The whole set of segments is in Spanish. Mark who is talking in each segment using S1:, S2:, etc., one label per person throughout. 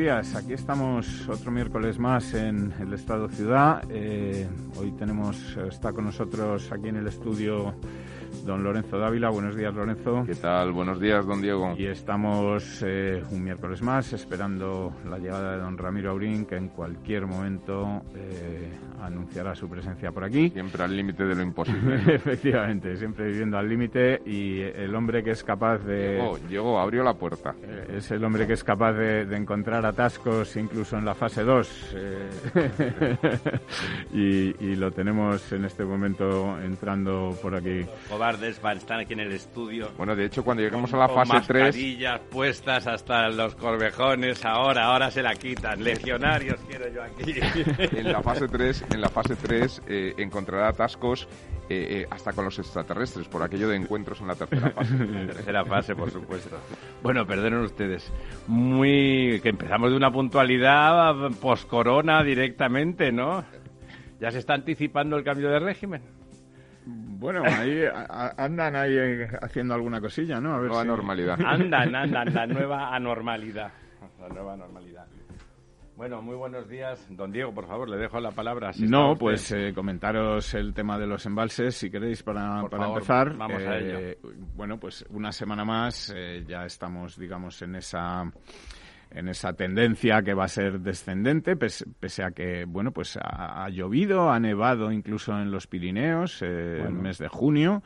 S1: Días. Aquí estamos otro miércoles más en el Estado Ciudad. Eh, hoy tenemos, está con nosotros aquí en el estudio don Lorenzo Dávila. Buenos días, Lorenzo.
S2: ¿Qué tal? Buenos días, don Diego.
S1: Y estamos eh, un miércoles más esperando la llegada de don Ramiro Aurín, que en cualquier momento eh, anunciará su presencia por aquí.
S2: Siempre al límite de lo imposible.
S1: Efectivamente, siempre viviendo al límite y el hombre que es capaz de...
S2: Llegó, llegó abrió la puerta.
S1: Eh, es el hombre que es capaz de, encontrar atascos incluso en la fase 2. y, y, lo tenemos en este momento entrando por aquí
S3: van, aquí en el estudio.
S2: Bueno, de hecho, cuando llegamos a la fase 3...
S3: mascarillas puestas hasta los corvejones, ahora, ahora se la quitan. Legionarios quiero yo aquí.
S2: en la fase 3, en la fase 3 eh, encontrará atascos eh, eh, hasta con los extraterrestres, por aquello de encuentros en la tercera fase.
S3: tercera fase, por supuesto. Bueno, perdonen ustedes. Muy... que empezamos de una puntualidad post-corona directamente, ¿no? Ya se está anticipando el cambio de régimen.
S1: Bueno, ahí andan ahí haciendo alguna cosilla, ¿no?
S2: A ver nueva normalidad.
S3: Andan, andan, la nueva anormalidad. La nueva normalidad. Bueno, muy buenos días. Don Diego, por favor, le dejo la palabra.
S1: no, pues eh, comentaros el tema de los embalses, si queréis, para, para empezar.
S3: Vamos a ello.
S1: Eh, bueno, pues una semana más eh, ya estamos, digamos, en esa en esa tendencia que va a ser descendente, pese, a que, bueno, pues ha, llovido, ha nevado incluso en los Pirineos eh, el mes de junio.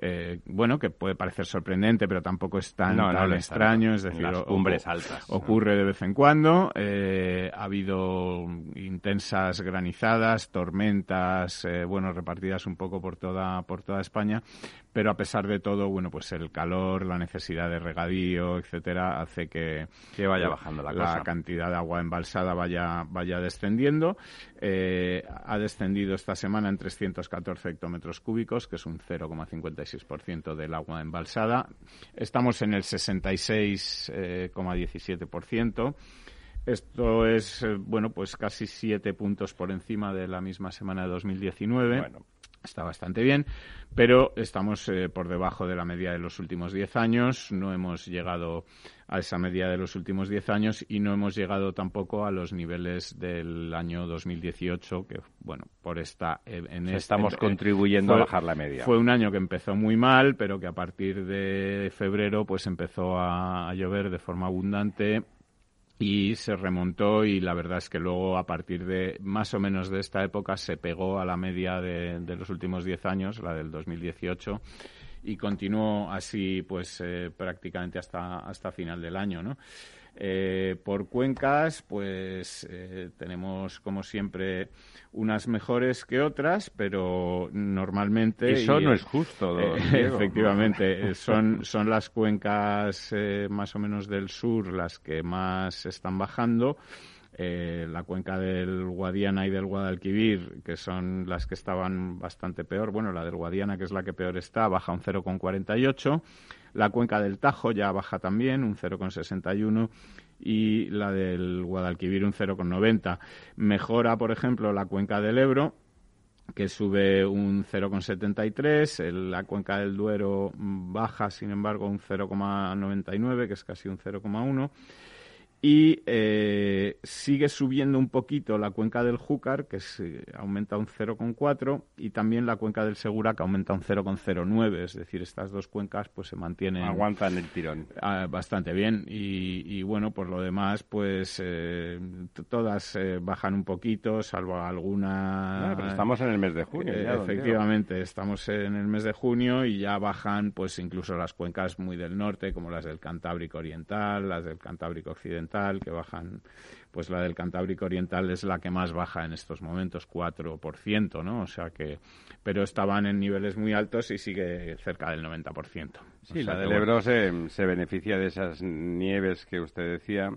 S1: Eh, bueno, que puede parecer sorprendente, pero tampoco es tan, extraño, es decir,
S3: altas.
S1: Ocurre de vez en cuando. Eh, ha habido intensas granizadas, tormentas, bueno, repartidas un poco por toda, por toda España, pero a pesar de todo, bueno, pues el calor, la necesidad de regadío, etcétera, hace que,
S3: que vaya bajando la,
S1: la cantidad de agua embalsada vaya, vaya descendiendo. Eh, ha descendido esta semana en 314 hectómetros cúbicos, que es un 0,56% del agua embalsada. Estamos en el 66,17%. Eh, Esto es, eh, bueno, pues casi siete puntos por encima de la misma semana de 2019. Bueno, está bastante bien, pero estamos eh, por debajo de la media de los últimos 10 años, no hemos llegado a esa media de los últimos 10 años y no hemos llegado tampoco a los niveles del año 2018, que, bueno, por esta...
S3: Eh, en este, Estamos eh, contribuyendo a bajar la media.
S1: Fue un año que empezó muy mal, pero que a partir de febrero pues empezó a llover de forma abundante y se remontó y la verdad es que luego a partir de más o menos de esta época se pegó a la media de, los últimos 10 años, la del 2018 y continuó así pues eh, prácticamente hasta hasta final del año, ¿no? Eh, por cuencas, pues eh, tenemos como siempre unas mejores que otras, pero normalmente...
S3: Eso no es justo,
S1: Efectivamente, son, son las cuencas eh, más o menos del sur las que más están bajando. la cuenca del Guadiana y del Guadalquivir, que son las que estaban bastante peor. Bueno, la del Guadiana, que es la que peor está, baja un 0,48. La cuenca del Tajo ya baja también, un 0,61 y la del Guadalquivir un 0,90. Mejora, por ejemplo, la cuenca del Ebro, que sube un 0,73, la cuenca del Duero baja, sin embargo, un 0,99, que es casi un 0,1 y eh, sigue subiendo un poquito la cuenca del Júcar, que se aumenta un 0,4, y también la cuenca del Segura, que aumenta un 0,09. Es decir, estas dos cuencas pues se mantienen...
S3: Aguantan el tirón.
S1: Ah, bastante bien. Y, bueno, por lo demás, pues eh, todas eh, bajan un poquito, salvo alguna...
S3: pero estamos en el mes de junio.
S1: efectivamente, estamos en el mes de junio y ya bajan pues incluso las cuencas muy del norte, como las del Cantábrico Oriental, las del Cantábrico Occidental que bajan, pues la del Cantábrico Oriental es la que más baja en estos momentos, 4%, ¿no? O sea que, pero estaban en niveles muy altos y sigue cerca del 90%.
S3: Sí, la del Ebro se, se beneficia de esas nieves que usted decía,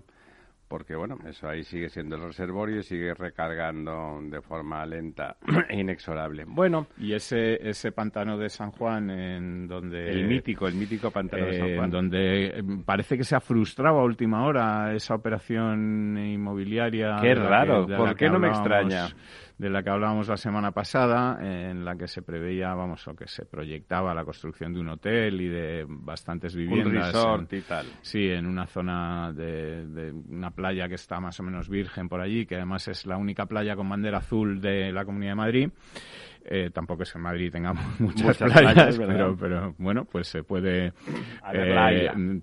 S3: porque bueno, eso ahí sigue siendo el reservorio y sigue recargando de forma lenta e inexorable. Bueno.
S1: Y ese, ese pantano de San Juan, en donde...
S3: El mítico, el mítico pantano de San
S1: eh,
S3: Juan.
S1: Donde eh, parece que se ha frustrado a última hora esa operación inmobiliaria.
S3: Qué raro,
S1: que-
S3: ¿por qué no me extraña?
S1: De la que hablábamos la semana pasada, en la que se preveía, vamos, o que se proyectaba la construcción de un hotel y de bastantes
S3: Un
S1: viviendas.
S3: resort
S1: en-
S3: y tal.
S1: Sí, en una zona de, de una playa que está más o menos virgen por allí, que además es la única playa con bandera azul de la Comunidad de Madrid. Eh, tampoco es que en Madrid tengamos muchas,
S3: Muchas
S1: playas, pero, pero bueno, pues se puede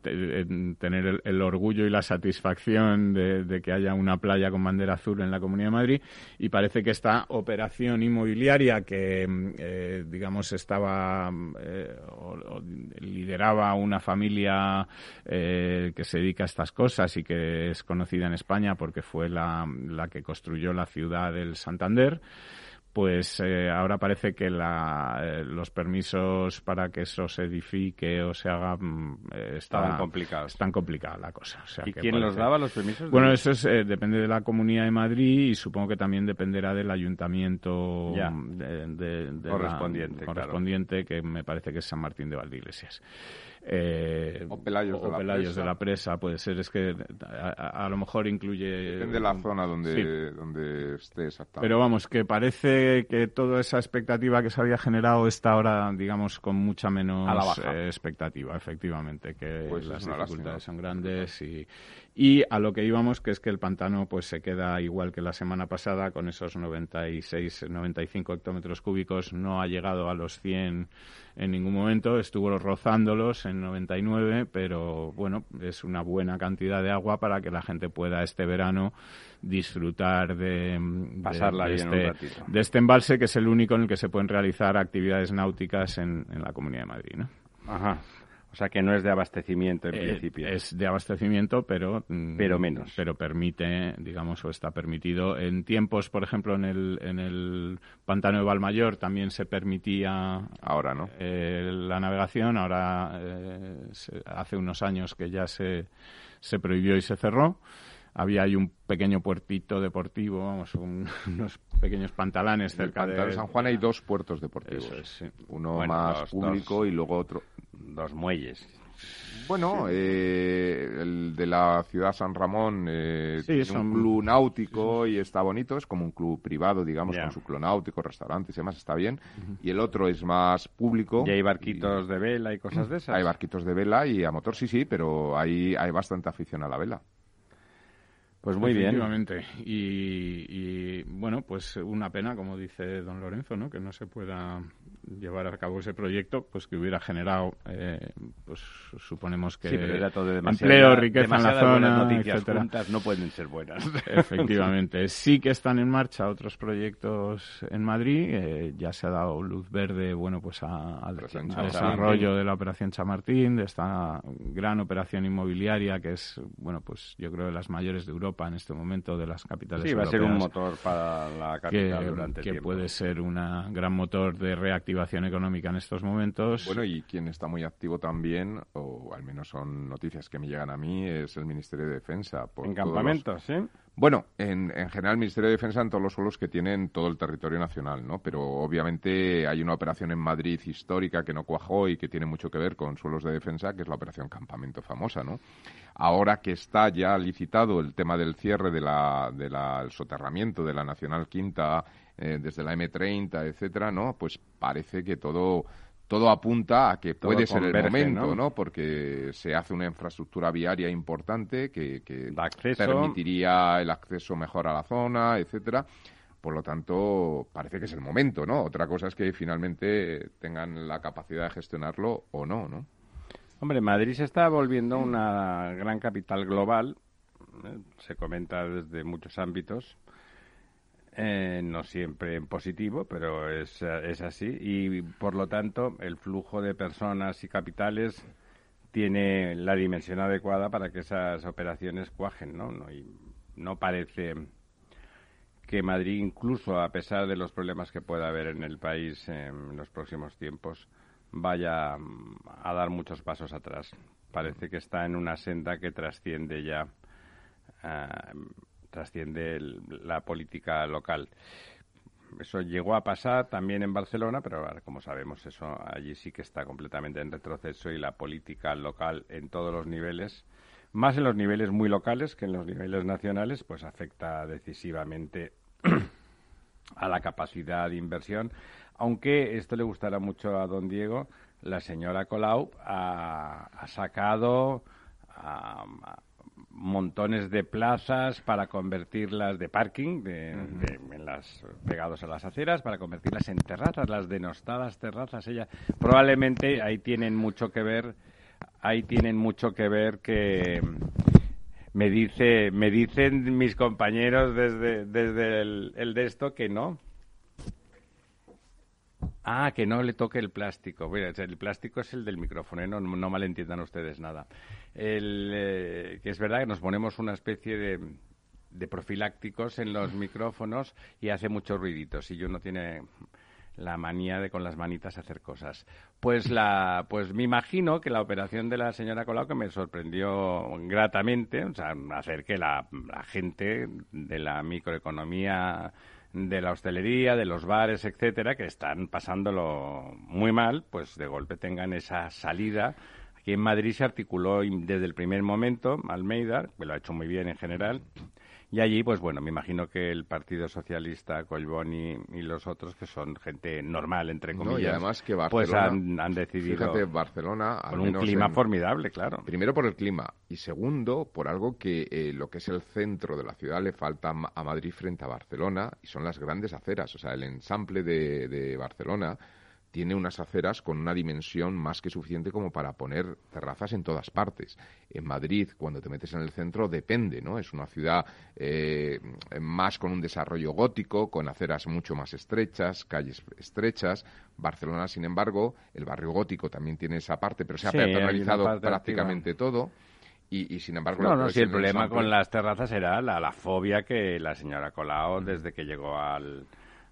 S1: eh, tener el, el orgullo y la satisfacción de, de que haya una playa con bandera azul en la Comunidad de Madrid. Y parece que esta operación inmobiliaria que, mm, eh, digamos, estaba eh, o- o lideraba una familia eh, que se dedica a estas cosas y que es conocida en España porque fue la, la que construyó la ciudad del Santander pues eh, ahora parece que la, eh, los permisos para que eso se edifique o se haga mm, eh, está-
S3: Estaban complicados.
S1: Están complicada la cosa. o sea
S3: ¿Y
S1: que
S3: quién los daba los permisos?
S1: Bueno, eso es, eh, depende de la Comunidad de Madrid y supongo que también dependerá del ayuntamiento
S3: Ya.
S1: mm, de, de- de la-
S3: Correspondiente, claro.
S1: correspondiente, que me parece que es San Martín de Valdeiglesias. Eh,
S2: O Pelayos de la
S1: Pelayos
S2: Presa.
S1: de la Presa, puede ser, es que a, a- a lo mejor incluye...
S2: Depende de la zona donde,
S1: Sí.
S2: donde esté exactamente.
S1: Pero vamos, que parece que toda esa expectativa que se había generado está ahora, digamos, con mucha menos
S2: A la baja.
S1: eh, expectativa, efectivamente, que
S2: Pues es
S1: las dificultades
S2: lástima.
S1: son grandes y, y a lo que íbamos, que es que el pantano pues se queda igual que la semana pasada, con esos 96, 95 hectómetros cúbicos, no ha llegado a los 100 en ningún momento, estuvo rozándolos en 99, pero bueno, es una buena cantidad de agua para que la gente pueda este verano disfrutar de,
S3: Pasarla
S1: de
S3: bien un
S1: este, de este embalse, que es el único en el que se pueden realizar actividades náuticas en, en la Comunidad de Madrid. ¿no?
S3: Ajá. O sea que no es de abastecimiento en
S1: Eh,
S3: principio.
S1: Es de abastecimiento, pero... mm,
S3: Pero menos.
S1: Pero permite, digamos, o está permitido. En tiempos, por ejemplo, en el, en el pantano de Valmayor también se permitía
S2: Ahora, ¿no?
S1: eh, la navegación. Ahora, eh, se- hace unos años que ya se, se prohibió y se cerró. Había ahí un pequeño puertito deportivo, vamos, un- unos pequeños pantalanes
S2: el
S1: cerca
S2: de San Juan hay dos puertos deportivos.
S1: Eso es, sí.
S2: Uno
S3: Bueno,
S2: más
S3: dos,
S2: público
S3: dos.
S2: y luego otro.
S3: Dos muelles.
S2: Bueno, eh, el de la ciudad San Ramón eh,
S1: Sí,
S2: tiene
S1: son-
S2: un club náutico y está bonito, es como un club privado, digamos, con su club náutico, restaurantes y demás, está bien. Y el otro es más público.
S3: Y hay barquitos de vela y cosas de esas.
S2: Hay barquitos de vela y a motor, sí, sí, pero hay, hay bastante afición a la vela.
S3: Pues muy bien.
S1: Efectivamente. Y, y, bueno, pues una pena, como dice don Lorenzo, ¿no? que no se pueda llevar a cabo ese proyecto, pues que hubiera generado, eh, pues suponemos que
S3: Sí, pero era todo demasiado.
S1: empleo, riqueza en la zona,
S3: noticias
S1: etcétera.
S3: juntas no pueden ser buenas.
S1: Efectivamente. Sí que están en marcha otros proyectos en Madrid. eh, ya se ha dado luz verde, bueno, pues a- al desarrollo de la operación Chamartín, de esta gran operación inmobiliaria que es, bueno, pues yo creo de las mayores de Europa en este momento, de las capitales
S3: Sí, va a ser un
S1: europeas,
S3: motor para la
S1: que,
S3: capital durante
S1: que
S3: tiempo.
S1: puede ser un gran motor de reactivación económica en estos momentos.
S2: Bueno, y quien está muy activo también, o al menos son noticias que me llegan a mí, es el Ministerio de Defensa. por
S3: En
S2: todos los-
S3: campamentos, ¿sí?
S2: Bueno, en, en general el Ministerio de Defensa en todos los suelos que tienen todo el territorio nacional, ¿no? Pero obviamente hay una operación en Madrid histórica que no cuajó y que tiene mucho que ver con suelos de defensa, que es la operación Campamento famosa, ¿no? Ahora que está ya licitado el tema del cierre de la, de la- soterramiento de la Nacional Quinta eh, desde la M30, etcétera, ¿no? Pues parece que todo todo apunta a que
S3: Todo
S2: puede ser el momento,
S3: ¿no?
S2: ¿no? Porque se hace una infraestructura viaria importante que, que permitiría el acceso mejor a la zona, etcétera. Por lo tanto, parece que es el momento, ¿no? Otra cosa es que finalmente tengan la capacidad de gestionarlo o no, ¿no?
S3: Hombre, Madrid se está volviendo una gran capital global. eh, Se comenta desde muchos ámbitos. Eh, no siempre en positivo, pero es, eh, es así. Y por lo tanto, el flujo de personas y capitales tiene la dimensión adecuada para que esas operaciones cuajen, ¿no? No, y no parece que Madrid, incluso a pesar de los problemas que pueda haber en el país en los próximos tiempos, vaya mm, a dar muchos pasos atrás. Parece que está en una senda que trasciende ya ah, trasciende la política local. Eso llegó a pasar también en Barcelona, pero como sabemos, eso allí sí que está completamente en retroceso y la política local en todos los niveles, más en los niveles muy locales que en los niveles nacionales, pues afecta decisivamente a la capacidad de inversión. Aunque esto le gustará mucho a don Diego, la señora Colau ha, sacado montones de plazas para convertirlas de parking, de, en las, pegados a las aceras, para convertirlas en terrazas, las denostadas terrazas. Ella probablemente ahí tienen mucho que ver, ahí tienen mucho que ver que me dice, me dicen mis compañeros desde, desde el, el de esto que no, Ah, que no le toque el plástico. el plástico es el del micrófono, ¿eh? no, no, malentiendan ustedes nada. Eh, que es verdad que nos ponemos una especie de, de profilácticos en los micrófonos y hace muchos ruiditos. Y uno tiene la manía de con las manitas hacer cosas. Pues la, pues me imagino que la operación de la señora Colau que me sorprendió gratamente, o sea, hacer que la gente de la microeconomía de la hostelería, de los bares, etcétera, que están pasándolo muy mal, pues de golpe tengan esa salida. Aquí en Madrid se articuló desde el primer momento Almeida, que lo ha hecho muy bien en general, y allí, pues bueno, me imagino que el Partido Socialista, Colboni y los otros, que son gente normal, entre comillas,
S2: y además que
S3: pues han, decidido...
S2: Fíjate, Barcelona...
S3: con un clima formidable, claro.
S2: Primero por el clima y segundo por algo que eh, lo que es el centro de la ciudad le falta a Madrid frente a Barcelona y son las grandes aceras. O sea, el ensamble de, de Barcelona tiene unas aceras con una dimensión más que suficiente como para poner terrazas en todas partes. En Madrid, cuando te metes en el centro, depende, ¿no? Es una ciudad eh, más con un desarrollo gótico, con aceras mucho más estrechas, calles estrechas. Barcelona, sin embargo, el barrio gótico también tiene esa parte, pero se ha sí, prácticamente todo. Y, sin embargo...
S3: No, no, sí, el problema con las terrazas era la, la fobia que la señora Colau, desde que llegó al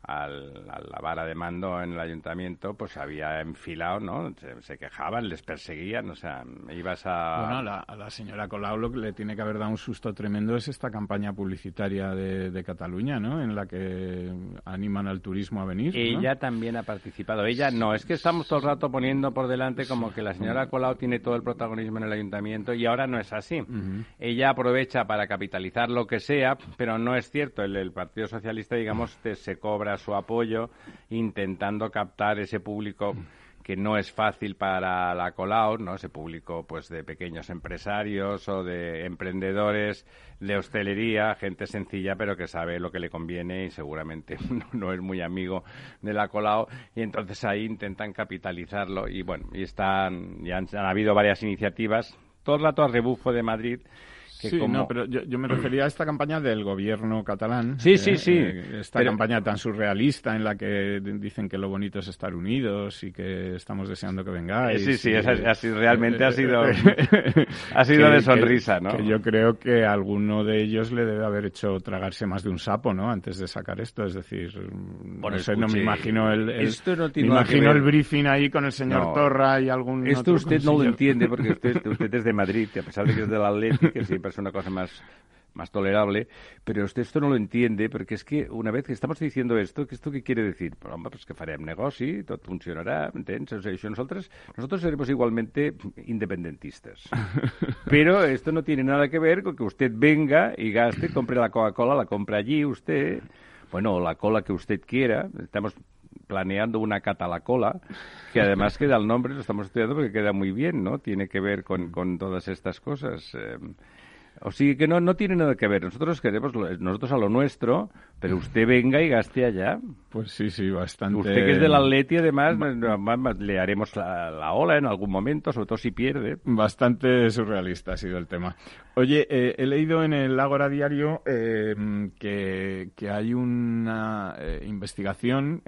S3: al, a la vara de mando en el ayuntamiento, pues había enfilado, ¿no? Se, quejaban, les perseguían, o sea, ibas a...
S1: Bueno, a la, señora Colau lo que le tiene que haber dado un susto tremendo es esta campaña publicitaria de, Cataluña, ¿no? En la que animan al turismo a venir.
S3: Ella también ha participado. Ella no, es que estamos todo el rato poniendo por delante como que la señora Colau tiene todo el protagonismo en el ayuntamiento y ahora no es así. Ella aprovecha para capitalizar lo que sea, pero no es cierto. El, el Partido Socialista, digamos, te, se cobra su apoyo intentando captar ese público que no es fácil para la Colau, ¿no? Ese público pues de pequeños empresarios o de emprendedores de hostelería, gente sencilla pero que sabe lo que le conviene y seguramente no, es muy amigo de la Colau y entonces ahí intentan capitalizarlo y bueno, y están ya han, han habido varias iniciativas, todo el rato a rebufo de Madrid
S1: sí, no, pero yo, me refería a esta campaña del gobierno catalán.
S3: Sí, sí, eh, sí.
S1: Eh, esta campaña tan surrealista en la que dicen que lo bonito es estar unidos y que estamos deseando que vengáis.
S3: Sí, sí, así, realmente ha sido, ha sido de sonrisa, ¿no?
S1: yo creo que alguno de ellos le debe haber hecho tragarse más de un sapo, ¿no? Antes de sacar esto, es decir, no sé, no me imagino el, me imagino el briefing ahí con el señor Torra y algún
S3: Esto usted no lo entiende porque usted, usted es de Madrid, a pesar de que es del Atlético, que siempre es una cosa más más tolerable, pero usted esto no lo entiende, porque es que una vez que estamos diciendo esto, ¿qué esto qué quiere decir? Pues, home, pues que farem negoci, tot funcionarà, entens? O sea, nosotros, nosotros seremos igualmente independentistas. pero esto no tiene nada que ver con que usted venga y gaste, compre la Coca-Cola, la compra allí usted, bueno, la cola que usted quiera, estamos planeando una catalacola, que además queda el nombre, lo estamos estudiando porque queda muy bien, ¿no? Tiene que ver con, con todas estas cosas. Eh, o sea que no, no tiene nada que ver. Nosotros queremos nosotros a lo nuestro, pero usted venga y gaste allá.
S1: Pues sí, sí, bastante.
S3: Usted que es del Atleti, además, le haremos la, ola en algún momento, sobre todo si pierde.
S1: Bastante surrealista ha sido el tema. Oye, eh, he leído en el Ágora Diario eh, que, que, hay una eh, investigación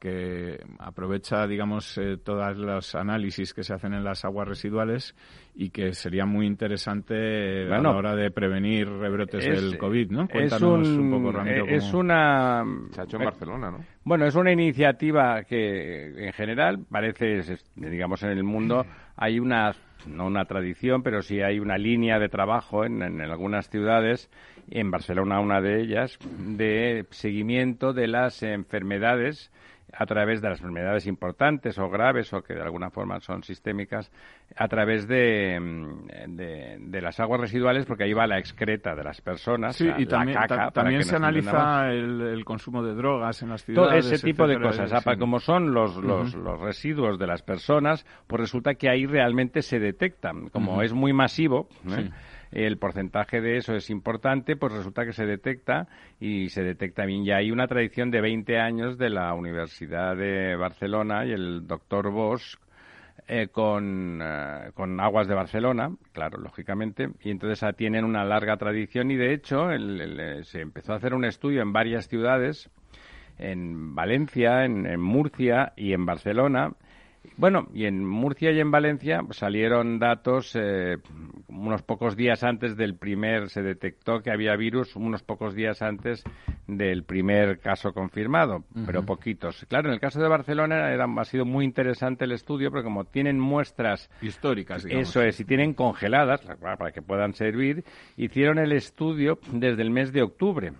S1: que aprovecha, digamos, todos los análisis que se hacen en las aguas residuales y que sería muy interesante a la hora de prevenir rebrotes del COVID, ¿no? Cuéntanos un, poco, Ramiro.
S3: Eh, es una...
S2: Se ha hecho en Barcelona, ¿no?
S3: Bueno, es una iniciativa que en general parece, digamos, en el mundo hay una, no una tradición, pero sí hay una línea de trabajo en, en algunas ciudades en Barcelona una de ellas, de seguimiento de las enfermedades a través de las enfermedades importantes o graves o que de alguna forma son sistémicas a través de, mm, de, las aguas residuales porque ahí va la excreta de las personas
S1: sí, y también, también se analiza el, consumo de drogas en las ciudades
S3: todo ese tipo de cosas. como son los, los, los, residuos de las personas pues resulta que ahí realmente se detectan. Como es muy masivo ¿eh? el porcentaje de eso es importante, pues resulta que se detecta y se detecta bien. Ya hay una tradición de 20 años de la Universidad de Barcelona y el doctor Bosch eh, con, eh, con, Aguas de Barcelona, claro, lógicamente, y entonces tienen una larga tradición y de hecho eh, se empezó a hacer un estudio en varias ciudades, en Valencia, en Murcia y en Barcelona, bueno, y en Murcia y en Valencia salieron datos eh, unos pocos días antes del primer, se detectó que había virus unos pocos días antes del primer caso confirmado, pero poquitos. Claro, en el caso de Barcelona era, ha sido muy interesante el estudio, porque como tienen muestras
S1: históricas,
S3: eso es, y tienen congeladas para que puedan servir, hicieron el estudio desde el mes de octubre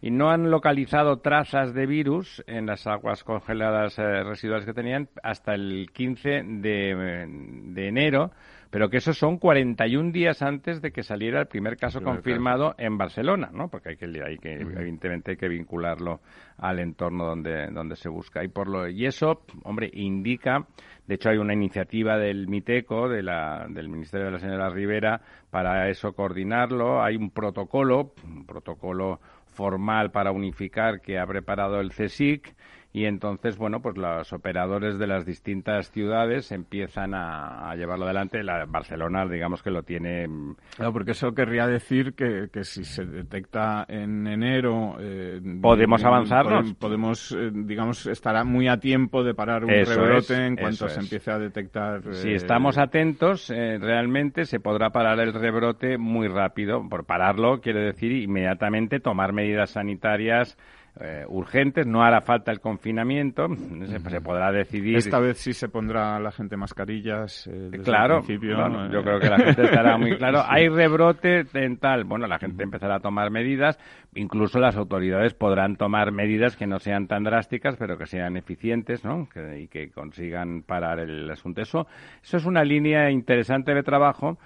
S3: y no han localizado trazas de virus en las aguas congeladas eh, residuales que tenían hasta el 15 de, de, enero, pero que esos son 41 días antes de que saliera el primer caso confirmado en Barcelona, ¿no? Porque hay que, hay que evidentemente hay que vincularlo al entorno donde, donde se busca. Y, por lo, y eso, hombre, indica, de hecho hay una iniciativa del MITECO, de la, del Ministerio de la Señora Rivera, para eso coordinarlo. Hay un protocolo, un protocolo formal para unificar que ha preparado el CSIC y entonces, bueno, pues los operadores de las distintas ciudades empiezan a, llevarlo adelante. La Barcelona, digamos que lo tiene.
S1: Mm, claro, porque eso querría decir que, que si se detecta en enero. Eh,
S3: podemos avanzarnos.
S1: Podemos, eh, digamos, estará muy a tiempo de parar un rebrote en cuanto se empiece a detectar.
S3: Si eh, estamos atentos, realmente se podrá parar el rebrote muy rápido. Por pararlo, quiere decir inmediatamente tomar medidas sanitarias eh, urgentes, no hará falta el confinamiento, se, podrá decidir.
S1: Esta vez sí se pondrá la gente mascarillas. Eh,
S3: claro, yo creo que la gente estará muy claro. Hay rebrote en tal, bueno, la gente empezará a tomar medidas, incluso las autoridades podrán tomar medidas que no sean tan drásticas, pero que sean eficientes, ¿no? y que consigan parar el asunto. Eso, eso es una línea interesante de trabajo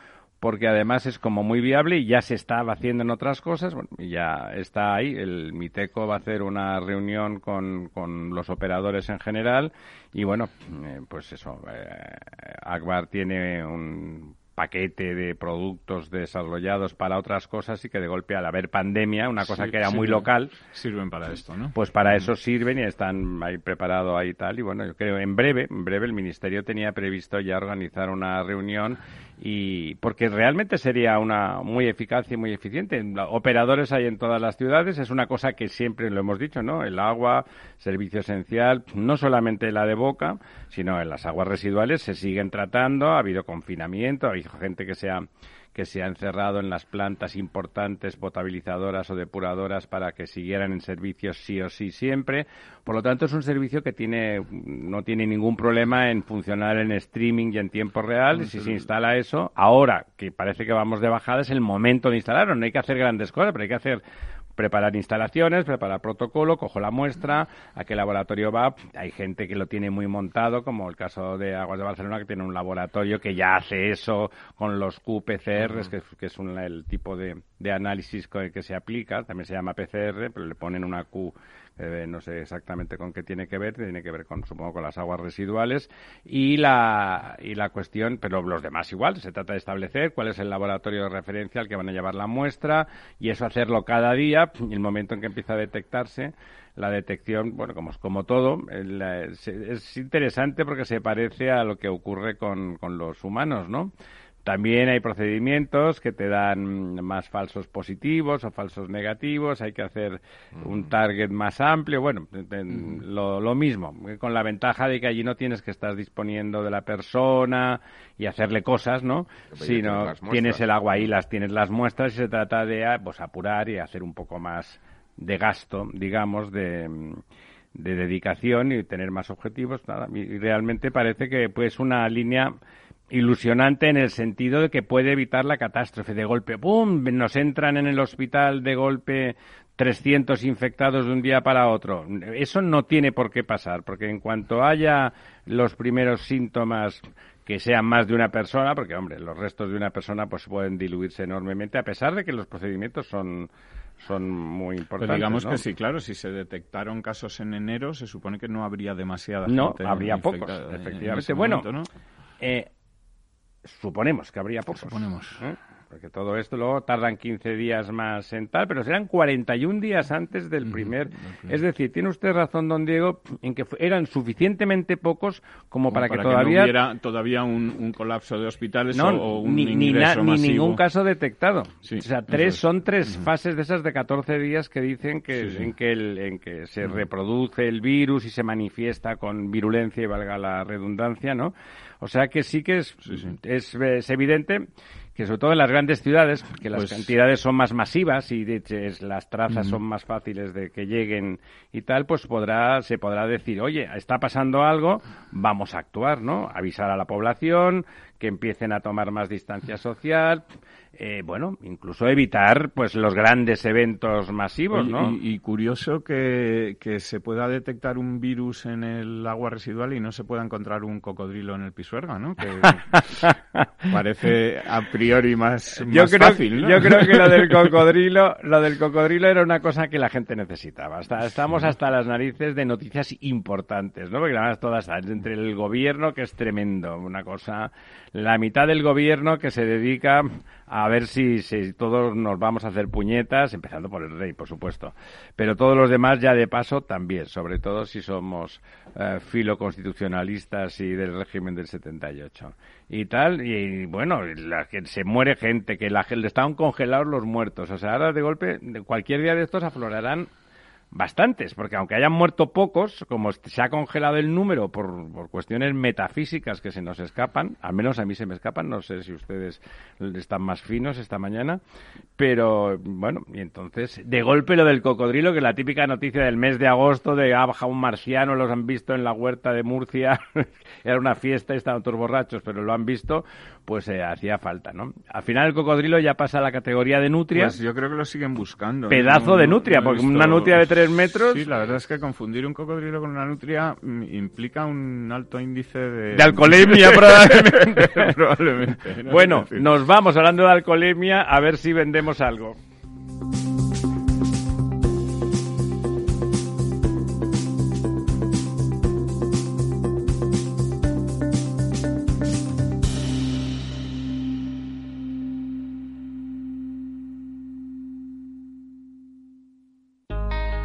S3: porque además es como muy viable y ya se estaba haciendo en otras cosas, bueno, y ya está ahí. El Miteco va a hacer una reunión con, con los operadores en general y bueno, eh, pues eso, eh, Akbar tiene un paquete de productos desarrollados para otras cosas y que de golpe al haber pandemia, una cosa que era muy local,
S1: sirven para esto, ¿no?
S3: Pues para eso sirven y están ahí preparados ahí tal y bueno, yo creo en breve, en breve el ministerio tenía previsto ya organizar una reunión y porque realmente sería una muy eficaz y muy eficiente. Operadores hay en todas las ciudades, es una cosa que siempre lo hemos dicho, ¿no? El agua, servicio esencial, no solamente la de boca, sino en las aguas residuales se siguen tratando, ha habido confinamiento, hay gente que se ha que se ha encerrado en las plantas importantes potabilizadoras o depuradoras para que siguieran en servicio sí o sí siempre. Por lo tanto, es un servicio que tiene, no tiene ningún problema en funcionar en streaming y en tiempo real. Y si se instala eso, ahora que parece que vamos de bajada, es el momento de instalarlo. No hay que hacer grandes cosas, pero hay que hacer preparar instalaciones, preparar protocolo, cojo la muestra, a qué laboratorio va. Hay gente que lo tiene muy montado, como el caso de Aguas de Barcelona, que tiene un laboratorio que ya hace eso con los QPCRs, que, que, es un, el tipo de, de análisis que, que se aplica, también se llama PCR, pero le ponen una Q no sé exactamente con qué tiene que ver, tiene que ver con, supongo, con las aguas residuales y la, y la cuestión, pero los demás igual, se trata de establecer cuál es el laboratorio de referencia al que van a llevar la muestra y eso hacerlo cada día y el momento en que empieza a detectarse la detección, bueno, como, como todo, es interesante porque se parece a lo que ocurre con, con los humanos, ¿no? También hay procedimientos que te dan más falsos positivos o falsos negativos, hay que hacer un
S2: Mm.
S3: target más amplio, bueno, lo, lo mismo, con la ventaja de que allí no tienes que estar disponiendo de la persona y hacerle cosas, ¿no? Sino
S2: tienes
S3: el agua ahí, las tienes las muestras y se trata de ah, pues, apurar y hacer un poco más de gasto, digamos, de, de dedicación y tener más objetivos. Nada, y realmente parece que pues una línea ilusionante en el sentido de que puede evitar la catástrofe de golpe. ¡Pum! Nos entran en el hospital de golpe 300 infectados de un día para otro. Eso no tiene por qué pasar, porque en cuanto haya los primeros síntomas que sean más de una persona, porque hombre, los restos de una persona pues pueden diluirse enormemente, a pesar de que los procedimientos son son muy importantes.
S1: Pero digamos
S3: ¿no?
S1: que sí, claro, si se detectaron casos en enero, se supone que no habría demasiada
S3: No,
S1: gente
S3: habría pocos, efectivamente. Bueno. Eh, suponemos que habría pocos.
S1: Suponemos.
S3: ¿eh? Porque todo esto luego tardan 15 días más en tal, pero serán 41 días antes del primer. Es decir, tiene usted razón, don Diego, en que eran suficientemente pocos como,
S1: Como
S3: para, que
S1: no
S3: todavía.
S1: hubiera todavía un, un colapso de hospitales
S3: no,
S1: o, o un
S3: ni, ni,
S1: ingreso
S3: na- ni
S1: masivo.
S3: ningún caso detectado.
S1: Sí,
S3: o sea, tres
S1: es.
S3: son tres fases de esas de 14 días que dicen que
S1: Sí, sí.
S3: en que el, en que se reproduce el virus y se manifiesta con virulencia y valga la redundancia, ¿no? O sea que sí que es es, es evidente que sobre todo en las grandes ciudades, que las
S1: Pues-
S3: cantidades son más masivas y de hecho, las trazas son más fáciles de que lleguen y tal, pues podrá se podrá decir, oye, está pasando algo, vamos a actuar, ¿no? Avisar a la población, que empiecen a tomar más distancia social, eh, bueno, incluso evitar pues los grandes eventos masivos, ¿no?
S1: y, y curioso que, que se pueda detectar un virus en el agua residual y no se pueda encontrar un cocodrilo en el pisuerga, ¿no? Que parece a priori más,
S3: yo creo,
S1: fácil, ¿no?
S3: yo creo que lo del cocodrilo, lo del cocodrilo era una cosa que la gente necesitaba. Hasta, estamos hasta las narices de noticias importantes, ¿no? Porque además todas entre el gobierno que es tremendo, una cosa, la mitad del gobierno que se dedica a ver si, si todos nos vamos a hacer puñetas, empezando por el rey, por supuesto, pero todos los demás ya de paso también, sobre todo si somos eh, filoconstitucionalistas y del régimen del 78 y tal, y, bueno, la que se muere gente, que la estaban congelados los muertos, o sea, ahora de golpe, cualquier día de estos aflorarán bastantes, porque aunque hayan muerto pocos, como se ha congelado el número por, por cuestiones metafísicas que se nos escapan, al menos a mí se me escapan, no sé si ustedes están más finos esta mañana, pero bueno, y entonces, de golpe lo del cocodrilo, que es la típica noticia del mes de agosto de bajado un marciano, los han visto en la huerta de Murcia, era una fiesta y estaban todos borrachos, pero lo han visto, pues eh, hacía falta, ¿no? Al final el cocodrilo ya pasa a la categoría de nutria.
S1: Pues yo creo que lo siguen buscando. ¿eh?
S3: Pedazo
S1: No-
S3: de nutria,
S1: no
S3: porque una nutria de tres metros-
S1: Sí, la verdad es que confundir un cocodrilo con una nutria mm, implica un alto índice de...
S3: De alcoholemia, probablemente.
S1: Probablemente. ¿no?
S3: Bueno, nos vamos hablando de alcoholemia a ver si vendemos algo.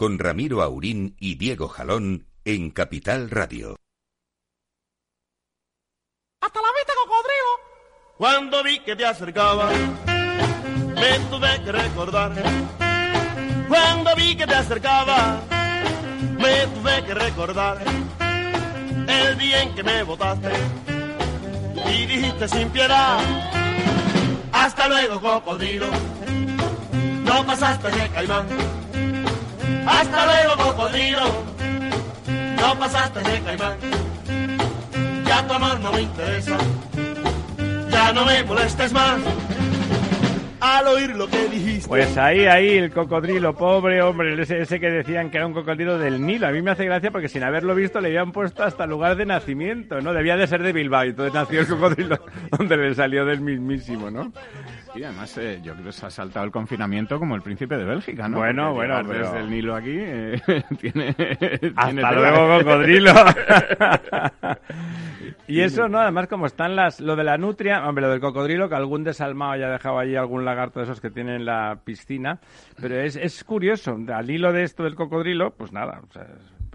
S4: con Ramiro Aurín y Diego Jalón en Capital Radio.
S5: ¡Hasta la vista, cocodrilo! Cuando vi que te acercaba, me tuve que recordar. Cuando vi que te acercaba, me tuve que recordar el día en que me botaste y dijiste sin piedad. Hasta luego, cocodrilo. No pasaste de caimán hasta luego, cocodrilo. No pasaste de caimán. Ya tu amor no me interesa. Ya no me molestes más. Al oír lo que dijiste.
S3: Pues ahí, ahí, el cocodrilo, pobre hombre, ese, ese, que decían que era un cocodrilo del Nilo. A mí me hace gracia porque sin haberlo visto le habían puesto hasta lugar de nacimiento, ¿no? Debía de ser de Bilbao y entonces nació el cocodrilo donde le salió del mismísimo, ¿no?
S1: Y además eh, yo creo que se ha saltado el confinamiento como el príncipe de Bélgica, ¿no?
S3: Bueno, Porque bueno,
S1: pero... desde el Nilo aquí eh, tiene,
S3: Hasta tiene luego, cocodrilo. y eso, ¿no? Además, como están las... Lo de la nutria, hombre, lo del cocodrilo, que algún desalmado haya dejado allí algún lagarto de esos que tienen en la piscina. Pero es, es curioso, al hilo de esto del cocodrilo, pues nada, o sea,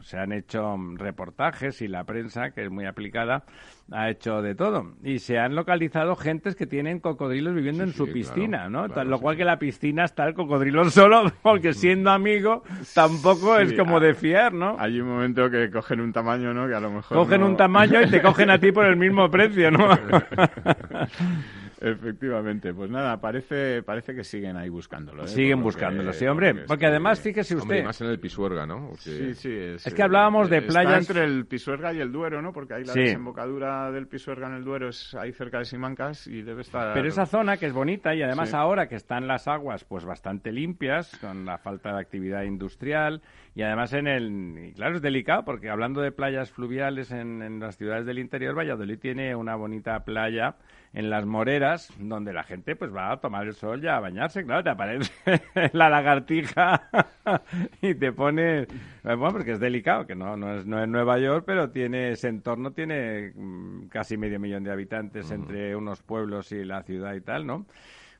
S3: se han hecho reportajes y la prensa, que es muy aplicada, ha hecho de todo. Y se han localizado gentes que tienen cocodrilos viviendo
S2: Sí,
S3: en su
S2: sí,
S3: piscina,
S2: claro,
S3: ¿no?
S2: claro,
S3: Tal- lo
S2: sí,
S3: cual que la piscina está el cocodrilo solo, porque siendo amigo tampoco es como
S1: ah,
S3: de fiar, ¿no?
S1: Hay un momento que cogen un tamaño, ¿no? Que a lo mejor
S3: Cogen
S1: no-
S3: un tamaño y te cogen a ti por el mismo precio, ¿no?
S1: Efectivamente, pues nada, parece, parece que siguen ahí buscándolo. ¿eh?
S3: Siguen buscándolo,
S1: que-
S3: sí, hombre. Porque además, fíjese
S2: Hombre,
S3: usted...
S2: más en el Pisuerga, ¿no? Porque-
S1: Sí, sí, es,
S3: Es que hablábamos de
S1: está
S3: playas-
S1: entre el Pisuerga y el Duero, ¿no? Porque ahí la
S3: Sí.
S1: desembocadura del Pisuerga en el Duero es ahí cerca de Simancas y debe estar...
S3: Pero esa zona que es bonita y además
S1: Sí.
S3: ahora que están las aguas pues bastante limpias con la falta de actividad industrial y además en el y claro es delicado porque hablando de playas fluviales en, en las ciudades del interior Valladolid tiene una bonita playa en las Moreras donde la gente pues va a tomar el sol y a bañarse claro te aparece la lagartija y te pone bueno porque es delicado que no no es no es Nueva York pero tiene ese entorno tiene mm, casi medio millón de habitantes entre unos pueblos y la ciudad y tal no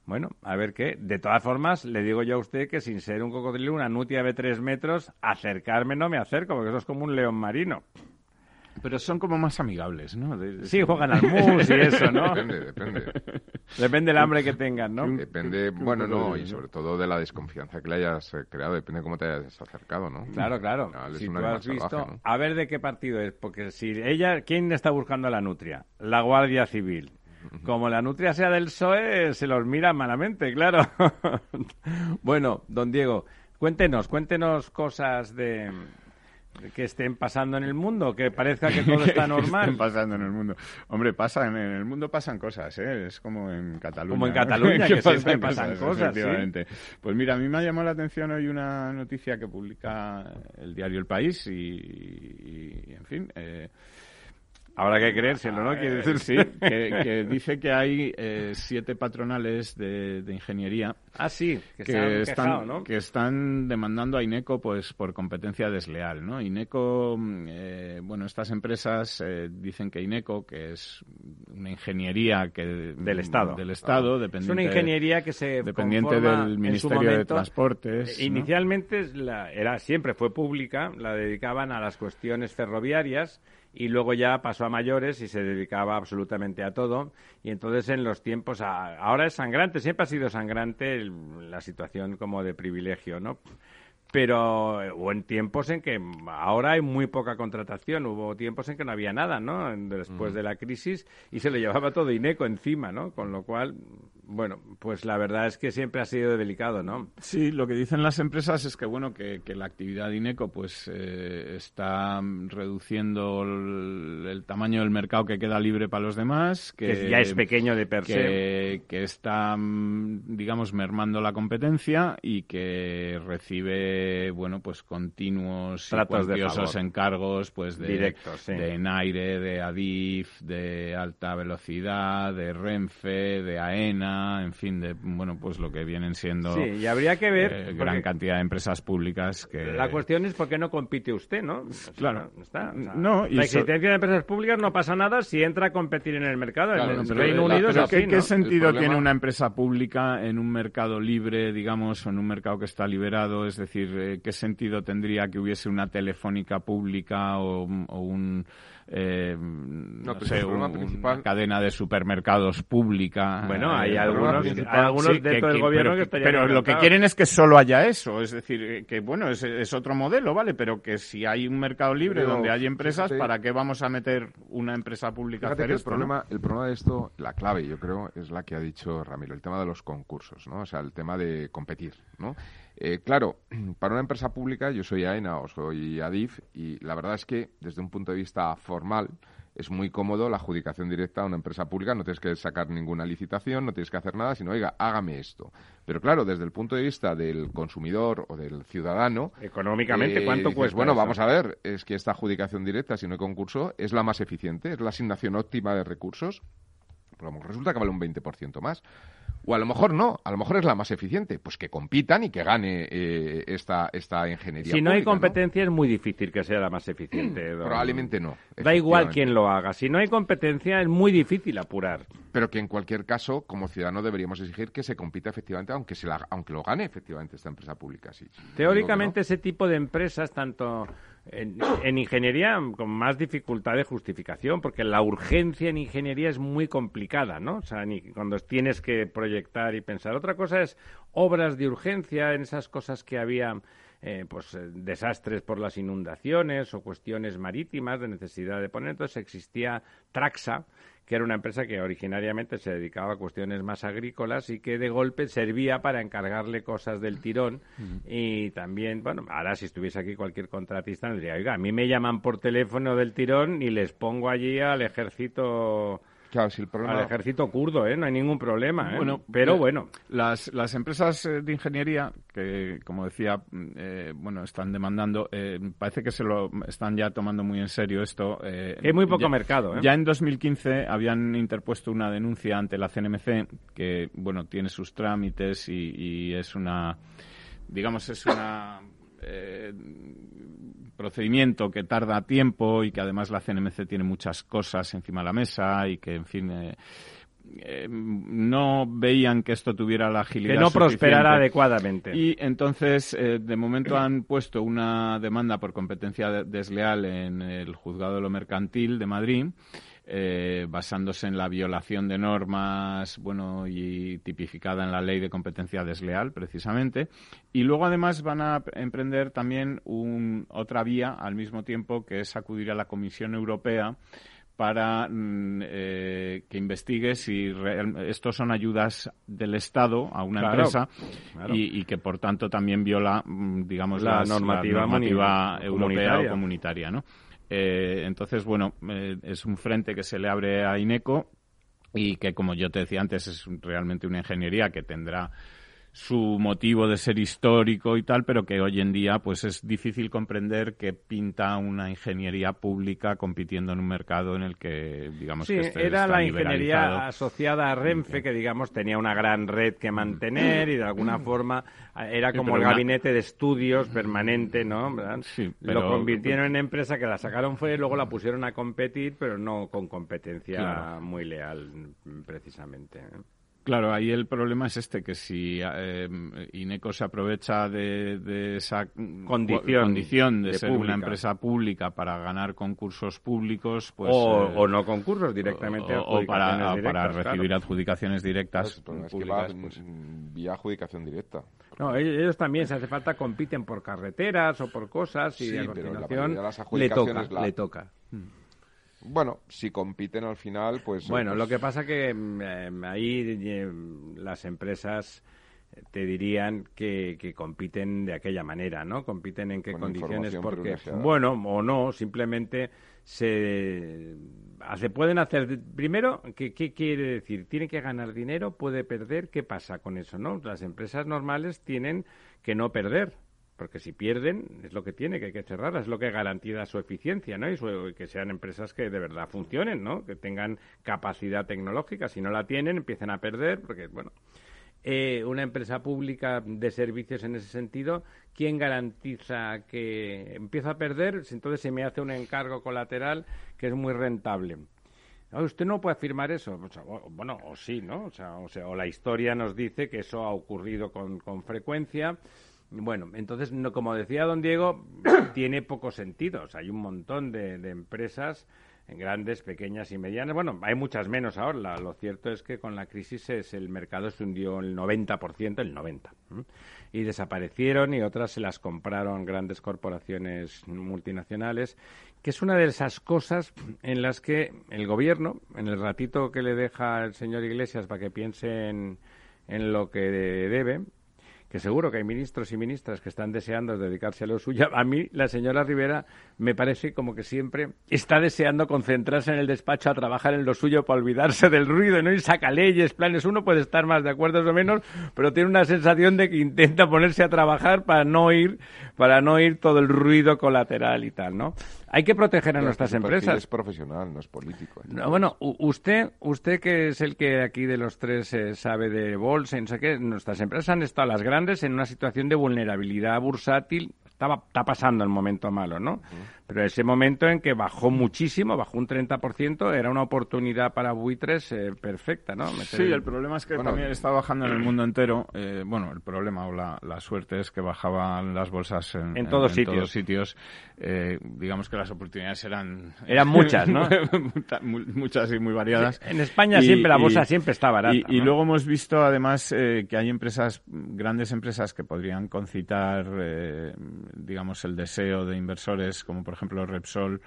S3: bueno, a ver qué. De todas formas, le digo yo a usted que sin ser un cocodrilo, una nutia de tres metros, acercarme no me acerco, porque eso es como un león marino.
S1: Pero son como más amigables, ¿no? De- de-
S3: Sí, juegan al mus y eso, ¿no?
S2: Depende, depende.
S3: Depende del hambre que tengan, ¿no?
S2: Depende, bueno, no, y sobre todo de la desconfianza que le hayas eh, creado, depende de cómo te hayas acercado, ¿no?
S3: Claro, claro.
S2: Al final es
S3: Si tú has visto,
S2: salvaje, ¿no?
S3: a ver de qué partido es, porque si ella, ¿quién está buscando a la nutria? La Guardia Civil. Como la nutria sea del PSOE, se los mira malamente, claro. bueno, don Diego, cuéntenos, cuéntenos cosas de, que estén pasando en el mundo, que parezca que todo está
S1: que estén
S3: normal.
S1: pasando en el mundo. Hombre, pasan, en el mundo pasan cosas, ¿eh? Es como en Cataluña.
S3: Como en
S1: ¿no?
S3: Cataluña, que siempre pasan cosas, sí.
S1: efectivamente. Pues mira, a mí me ha llamado la atención hoy una noticia que publica el diario El País y, y, en fin... Eh,
S3: Habrá que creérselo, ¿no? Quiere
S1: eh,
S3: decir,
S1: sí, que, que dice que hay eh, siete patronales de, de ingeniería
S3: Ah, sí, que,
S1: están,
S3: quejado, ¿no?
S1: que están demandando a INECO pues por competencia desleal, ¿no? INECO, mm, eh, bueno, estas empresas eh, dicen que INECO, que es una ingeniería que
S3: Del Estado.
S1: del Estado,
S3: Es
S1: dependiente,
S3: una ingeniería que se
S1: dependiente del Ministerio de Transportes, ¿no?
S3: Inicialmente es la- era siempre fue pública, la dedicaban a las cuestiones ferroviarias y luego ya pasó a mayores y se dedicaba absolutamente a todo. Y entonces en los tiempos, ahora es sangrante, siempre ha sido sangrante la situación como de privilegio, ¿no? Pero o en tiempos en que ahora hay muy poca contratación, hubo tiempos en que no había nada, ¿no? Después de la crisis y se le llevaba todo Ineco encima, ¿no? Con lo cual, bueno, pues la verdad es que siempre ha sido delicado, ¿no?
S1: Sí, lo que dicen las empresas es que, bueno, que, la actividad de INECO pues eh, está reduciendo el, tamaño del mercado que queda libre para los demás,
S3: que, ya es pequeño de per
S1: se. Que está, digamos, mermando la competencia y que recibe, bueno, pues continuos
S3: Tratos
S1: y encargos, pues de,
S3: Directos,
S1: de Naire, de Adif, de alta velocidad, de Renfe, de AENA, en fin, de bueno, pues lo que vienen siendo
S3: sí, y habría que ver
S1: eh, gran cantidad de empresas públicas que
S3: la cuestión es por qué no compite usted, ¿no?
S1: claro,
S3: está,
S1: no,
S3: la existencia de empresas públicas no pasa nada si entra a competir en el mercado. en el Reino Unido
S1: ¿qué, sentido tiene una empresa pública en un mercado libre, digamos, o en un mercado que está liberado? Es decir, eh, ¿qué sentido tendría que hubiese una telefónica pública o un eh, no, sé, una cadena de supermercados pública.
S3: Bueno, hay algunos, algunos dentro del gobierno que,
S1: Pero lo que quieren es que solo haya eso, es decir, que bueno, es, otro modelo, ¿vale? Pero que si hay un mercado libre donde hay empresas, ¿para qué vamos a meter una empresa pública a hacer
S2: el problema, el problema de esto, la clave, yo creo, es la que ha dicho Ramiro, el tema de los concursos, ¿no? O sea, el tema de competir, ¿no? Eh, claro, para una empresa pública, yo soy AENA o soy ADIF, y la verdad es que desde un punto de vista formal es muy cómodo la adjudicación directa a una empresa pública, no tienes que sacar ninguna licitación, no tienes que hacer nada, sino, oiga, hágame esto. Pero claro, desde el punto de vista del consumidor o del ciudadano...
S3: Económicamente, eh, ¿cuánto cuesta?
S2: Bueno, vamos a ver, es que esta adjudicación directa, si no hay concurso, es la más eficiente, es la asignación óptima de recursos, pero resulta que vale un 20% más. O a lo mejor no, a lo mejor es la más eficiente. Pues que compitan y que gane eh, esta, esta ingeniería.
S3: Si no hay competencia es muy difícil que sea la más eficiente.
S2: Probablemente no.
S3: Da igual quién lo haga. Si no hay competencia es muy difícil apurar.
S2: Pero que en cualquier caso, como ciudadano, deberíamos exigir que se compita efectivamente, aunque, se la, aunque lo gane efectivamente esta empresa pública. Sí.
S3: Teóricamente ese tipo de empresas, tanto en, ingeniería con más dificultad de justificación, porque la urgencia en ingeniería es muy complicada, ¿no? O sea, ni, cuando tienes que proyectar y pensar. Otra cosa es obras de urgencia, en esas cosas que había, eh, pues, eh, desastres por las inundaciones o cuestiones marítimas de necesidad de poner. Entonces existía Traxa, que era una empresa que originariamente se dedicaba a cuestiones más agrícolas y que de golpe servía para encargarle cosas del tirón y también, bueno, ahora si estuviese aquí cualquier contratista me diría, oiga, a mí me llaman por teléfono del tirón y les pongo allí al ejército al ejército kurdo, ¿eh? no hay ningún problema. ¿eh? Bueno, pero bueno.
S1: Las, las empresas eh, de ingeniería que, como decía, bueno, están demandando, parece que se lo están ya tomando muy en serio esto.
S3: Hay muy poco mercado.
S1: Ya en 2015 habían interpuesto una denuncia ante la CNMC que, bueno, tiene sus trámites y, y es una, digamos, es una procedimiento que tarda tiempo y que además la CNMC tiene muchas cosas encima de la mesa y que, en fin, eh, eh, no veían que esto tuviera la agilidad.
S3: Que no prosperara adecuadamente.
S1: Y entonces, eh, de momento han puesto una demanda por competencia desleal en el juzgado de lo mercantil de Madrid eh, basándose en la violación de normas, bueno, y tipificada en la ley de competencia desleal, precisamente. Y luego, además, van a emprender también un, otra vía al mismo tiempo, que es acudir a la Comisión Europea para mm, eh, que investigue si estos son ayudas del Estado a una empresa Y, que por tanto también viola mm, digamos
S3: la normativa,
S1: europea o comunitaria ¿no? Eh, entonces, bueno, eh, es un frente que se le abre a INECO y que, como yo te decía antes, es realmente una ingeniería que tendrá su motivo de ser histórico y tal, pero que hoy en día pues es difícil comprender que pinta una ingeniería pública compitiendo en un mercado en el que digamos
S3: que
S1: este
S3: era la ingeniería asociada a Renfe que digamos tenía una gran red que mantener y de alguna forma era como el gabinete de estudios permanente, ¿no? Lo convirtieron en empresa que la sacaron fuera y luego la pusieron a competir, pero no con competencia muy leal precisamente.
S1: Claro, ahí el problema es este, que si eh, Ineco se aprovecha de, esa condición, de, ser una empresa pública para ganar concursos públicos, pues...
S3: O, eh, no concursos directamente.
S1: O, para, para, recibir adjudicaciones directas
S2: públicas. pues, vía adjudicación directa.
S3: No, ellos también, si hace falta, compiten por carreteras o por cosas y a continuación le toca. Le toca. Mm.
S2: Bueno, si compiten al final, pues...
S3: Bueno,
S2: pues
S3: lo que pasa que mm, eh, ahí eh, las empresas te dirían que, que, compiten de aquella manera, ¿no? Compiten en qué condiciones, porque, bueno, o no, simplemente se, se pueden hacer. Primero, ¿qué, ¿qué, quiere decir? Tiene que ganar dinero, puede perder, ¿qué pasa con eso, no? Las empresas normales tienen que no perder, porque si pierden es lo que tiene, que hay que cerrar, es lo que garantiza su eficiencia, ¿no? Y, que sean empresas que de verdad funcionen, ¿no? Que tengan capacidad tecnológica. Si no la tienen, empiezan a perder, porque, bueno, eh, una empresa pública de servicios en ese sentido, ¿quién garantiza que empieza a perder? Entonces se me hace un encargo colateral que es muy rentable. usted no puede afirmar eso. bueno, o sí, ¿no? O sea, o sea, o la historia nos dice que eso ha ocurrido con, con frecuencia bueno, entonces, no, como decía don Diego, tiene poco sentido. O sea, hay un montón de, empresas grandes, pequeñas y medianas. Bueno, hay muchas menos ahora. lo cierto es que con la crisis es, el mercado se hundió el 90%, el 90%. Y desaparecieron y otras se las compraron grandes corporaciones multinacionales, que es una de esas cosas en las que el gobierno, en el ratito que le deja el señor Iglesias para que piense en, en lo que debe, que seguro que hay ministros y ministras que están deseando dedicarse a lo suyo. A mí, la señora Rivera me parece como que siempre está deseando concentrarse en el despacho a trabajar en lo suyo para olvidarse del ruido, ¿no? Y saca leyes, planes. Uno puede estar más de acuerdo o menos, pero tiene una sensación de que intenta ponerse a trabajar para no ir, para no ir todo el ruido colateral y tal, ¿no? Hay que proteger a nuestras empresas.
S2: Es profesional, no es político.
S3: bueno, usted, usted que es el que aquí de los tres eh, sabe de bolsa, no sé qué, nuestras empresas han estado las grandes en una situación de vulnerabilidad bursátil estaba, está pasando el momento malo, ¿no? Pero ese momento en que bajó muchísimo, bajó un 30%, era una oportunidad para buitres eh, perfecta, ¿no?
S1: sí, el problema es que también está bajando en el mundo entero. Eh, bueno, el problema o la, suerte es que bajaban las bolsas en,
S3: todos sitios.
S1: sitios. Eh, digamos que las oportunidades eran...
S3: Eran muchas, ¿no?
S1: muchas y muy variadas.
S3: En España siempre la bolsa siempre está barata.
S1: Y, luego hemos visto además que hay empresas, grandes empresas que podrían concitar, digamos, el deseo de inversores, como por ejemplo Repsol,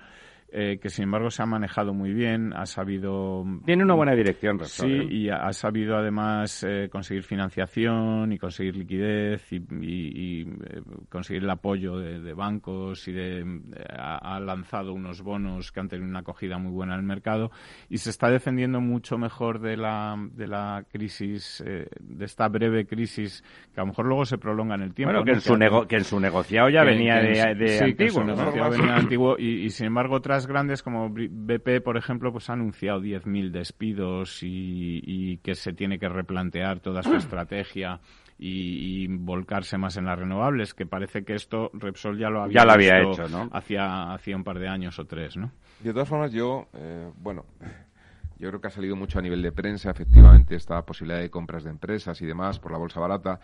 S1: eh, que sin embargo se ha manejado muy bien, ha sabido...
S3: Tiene una buena dirección,
S1: Sí, ¿eh? y ha, sabido además eh, conseguir financiación y conseguir liquidez y, conseguir el apoyo de, bancos y de, ha, lanzado unos bonos que han tenido una acogida muy buena en el mercado y se está defendiendo mucho mejor de la, de la crisis, de esta breve crisis que a lo mejor luego se prolonga en el tiempo.
S3: Bueno, que, en, su que en su negociado ya venía de, antiguo.
S1: venía antiguo y, y sin embargo otras grandes como BP, por ejemplo, pues ha anunciado 10.000 despidos y, que se tiene que replantear toda su estrategia y, volcarse más en las renovables, que parece que esto Repsol ya lo había,
S3: ya lo había hecho, ¿no?
S1: Hacía, hacía un par de años o tres, ¿no?
S2: De todas formas, yo, eh, bueno, yo creo que ha salido mucho a nivel de prensa, efectivamente, esta posibilidad de compras de empresas y demás por la bolsa barata,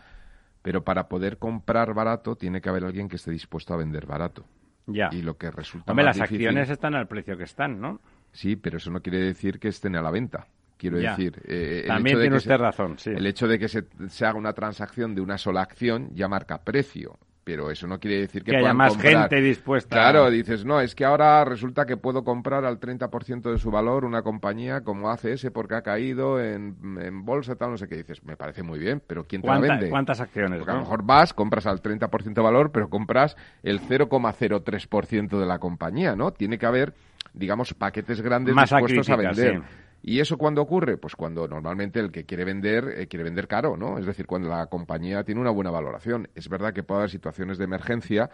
S2: pero para poder comprar barato tiene que haber alguien que esté dispuesto a vender barato.
S3: Ya.
S2: Y lo que resulta
S3: Hombre, las acciones están al precio que están, ¿no?
S2: Sí, pero eso no quiere decir que estén a la venta. Quiero decir,
S3: eh, también tiene usted razón. Sí.
S2: El hecho de que se, se, haga una transacción de una sola acción ya marca precio pero eso no quiere decir que,
S3: que haya más gente dispuesta.
S2: Claro, dices, no, es que ahora resulta que puedo comprar al 30% de su valor una compañía como ACS porque ha caído en, en bolsa, tal, no sé qué. Dices, me parece muy bien, pero ¿quién te la vende?
S3: ¿Cuántas acciones?
S2: Porque a lo mejor vas, compras al 30% de valor, pero compras el 0,03% de la compañía, ¿no? Tiene que haber, digamos, paquetes grandes dispuestos a vender. ¿Y eso cuándo ocurre? Pues cuando normalmente el que quiere vender eh, quiere vender caro, ¿no? Es decir, cuando la compañía tiene una buena valoración. Es verdad que puede haber situaciones de emergencia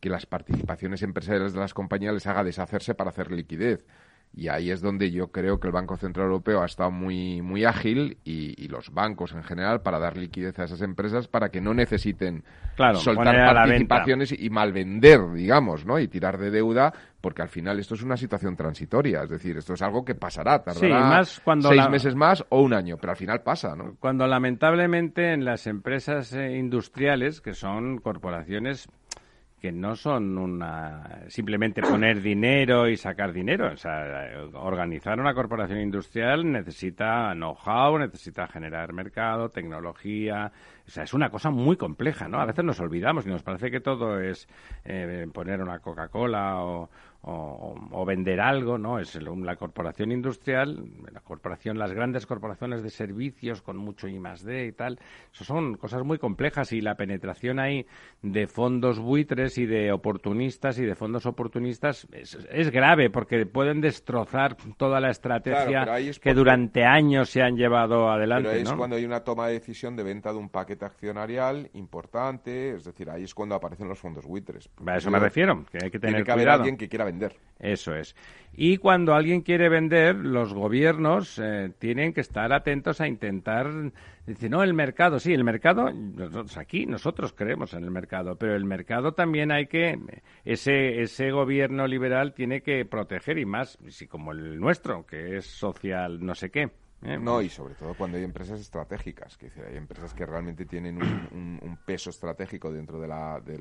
S2: que las participaciones empresariales de las compañías les haga deshacerse para hacer liquidez. Y ahí es donde yo creo que el Banco Central Europeo ha estado muy, muy ágil y, los bancos en general para dar liquidez a esas empresas para que no necesiten soltar participaciones y malvender, digamos, ¿no? Y tirar de deuda porque al final esto es una situación transitoria, es decir, esto es algo que pasará, tardará más cuando seis meses más o un año, pero al final pasa, ¿no?
S3: Cuando lamentablemente en las empresas eh, industriales, que son corporaciones que no son una simplemente poner dinero y sacar dinero. O sea, organizar una corporación industrial necesita know-how, necesita generar mercado, tecnología. O sea, es una cosa muy compleja, ¿no? A veces nos olvidamos y nos parece que todo es eh, poner una Coca-Cola o, o, vender algo, ¿no? Es la corporación industrial, la corporación, las grandes corporaciones de servicios con mucho I más D y tal. Eso son cosas muy complejas y la penetración ahí de fondos buitres y de oportunistas y de fondos oportunistas es, grave porque pueden destrozar toda la estrategia que durante años se han llevado adelante.
S2: Pero es cuando hay una toma de decisión de venta de un paquete accionarial importante, es decir, ahí es cuando aparecen los fondos buitres.
S3: A eso me refiero, que hay que tener
S2: Tiene que
S3: haber
S2: alguien que quiera vender.
S3: Eso es. Y cuando alguien quiere vender, los gobiernos eh, tienen que estar atentos a intentar. Dice, no, el mercado, sí, el mercado, nosotros aquí nosotros creemos en el mercado, pero el mercado también hay que. Ese, ese gobierno liberal tiene que proteger, y más, si como el nuestro, que es social, no sé qué.
S2: ¿eh? No, y sobre todo cuando hay empresas estratégicas, que hay empresas que realmente tienen un, peso estratégico dentro de la, de,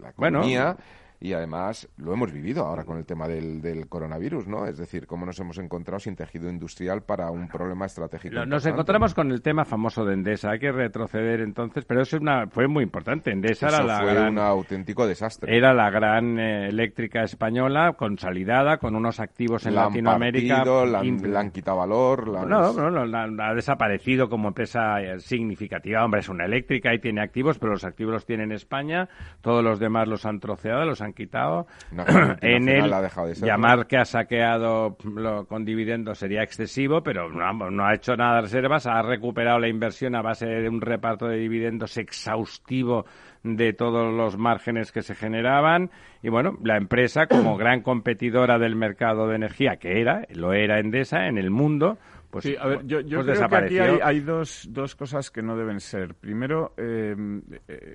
S2: la economía y además lo hemos vivido ahora con el tema del, del, coronavirus, ¿no? Es decir, cómo nos hemos encontrado sin tejido industrial para un problema estratégico.
S3: Nos encontramos con el tema famoso de Endesa. Hay que retroceder entonces, pero eso una, fue muy importante. Endesa era la
S2: fue un auténtico desastre.
S3: Era la gran eh, eléctrica española, consolidada, con unos activos en Latinoamérica.
S2: la, han quitado valor.
S3: La no, no, no, ha desaparecido como empresa eh, significativa. Hombre, es una eléctrica y tiene activos, pero los activos los tiene en España. Todos los demás los han troceado, los han han quitado. en él, llamar que ha saqueado con dividendos sería excesivo, pero no, no, ha hecho nada de reservas, ha recuperado la inversión a base de un reparto de dividendos exhaustivo de todos los márgenes que se generaban y bueno, la empresa como gran competidora del mercado de energía que era, lo era Endesa en el mundo, pues,
S1: sí, a ver, yo, yo pues creo que aquí hay, dos, dos, cosas que no deben ser. Primero, em, eh,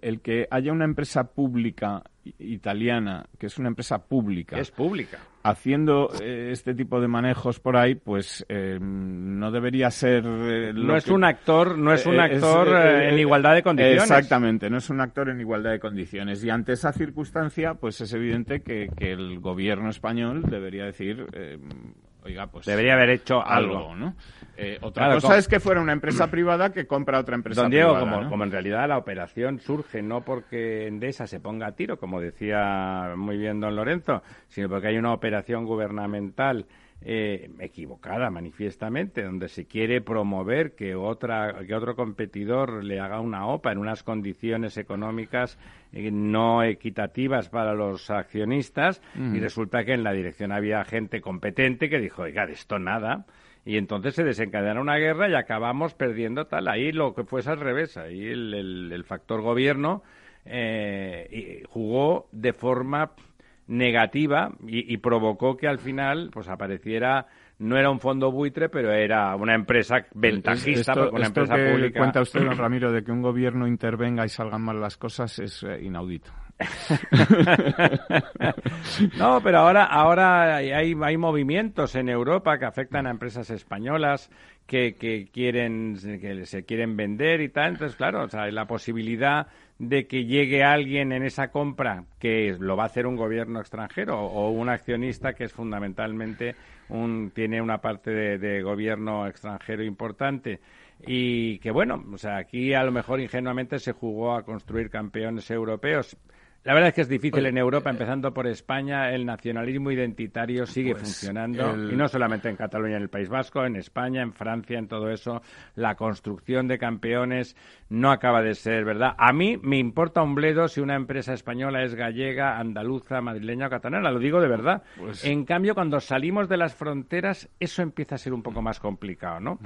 S1: el, que haya una empresa pública italiana, que es una empresa pública.
S3: Es pública.
S1: Haciendo eh, este tipo de manejos por ahí, pues em, no debería ser.
S3: Eh, no es un actor, no es un actor en igualdad de condiciones.
S1: Exactamente, no es un actor en igualdad de condiciones. Y ante esa circunstancia, pues es evidente que, que el gobierno español debería decir em, oiga, pues
S3: debería haber hecho algo,
S1: ¿no? Eh, otra cosa es que fuera una empresa privada que compra otra empresa
S3: Don Diego. Como, como en realidad la operación surge no porque Endesa se ponga a tiro, como decía muy bien don Lorenzo, sino porque hay una operación gubernamental eh, equivocada manifiestamente, donde se quiere promover que otra que otro competidor le haga una OPA en unas condiciones económicas eh, no equitativas para los accionistas y resulta que en la dirección había gente competente que dijo, oiga, de esto nada. Y entonces se desencadena una guerra y acabamos perdiendo tal. Ahí lo que fue es al revés. Ahí el, factor gobierno eh, jugó de forma negativa y, provocó que al final pues apareciera no era un fondo buitre, pero era una empresa ventajista, una empresa pública.
S1: cuenta usted, don Ramiro, de que un gobierno intervenga y salgan mal las cosas es eh, inaudito.
S3: no, pero ahora, ahora hay, hay movimientos en Europa que afectan a empresas españolas que, que quieren que se quieren vender y tal. Entonces, claro, o sea, la posibilidad de que llegue alguien en esa compra que lo va a hacer un gobierno extranjero o un accionista que es fundamentalmente un, tiene una parte de, gobierno extranjero importante y que bueno, o sea, aquí a lo mejor ingenuamente se jugó a construir campeones europeos. La verdad es que es difícil en Europa, eh, empezando por España, el nacionalismo identitario sigue pues, funcionando, y no solamente en Cataluña, en el País Vasco, en España, en Francia, en todo eso, la construcción de campeones no acaba de ser verdad. A mí me importa un bledo si una empresa española es gallega, andaluza, madrileña o catalana, lo digo de verdad.
S1: Pues
S3: En cambio, cuando salimos de las fronteras, eso empieza a ser un poco más complicado, ¿no?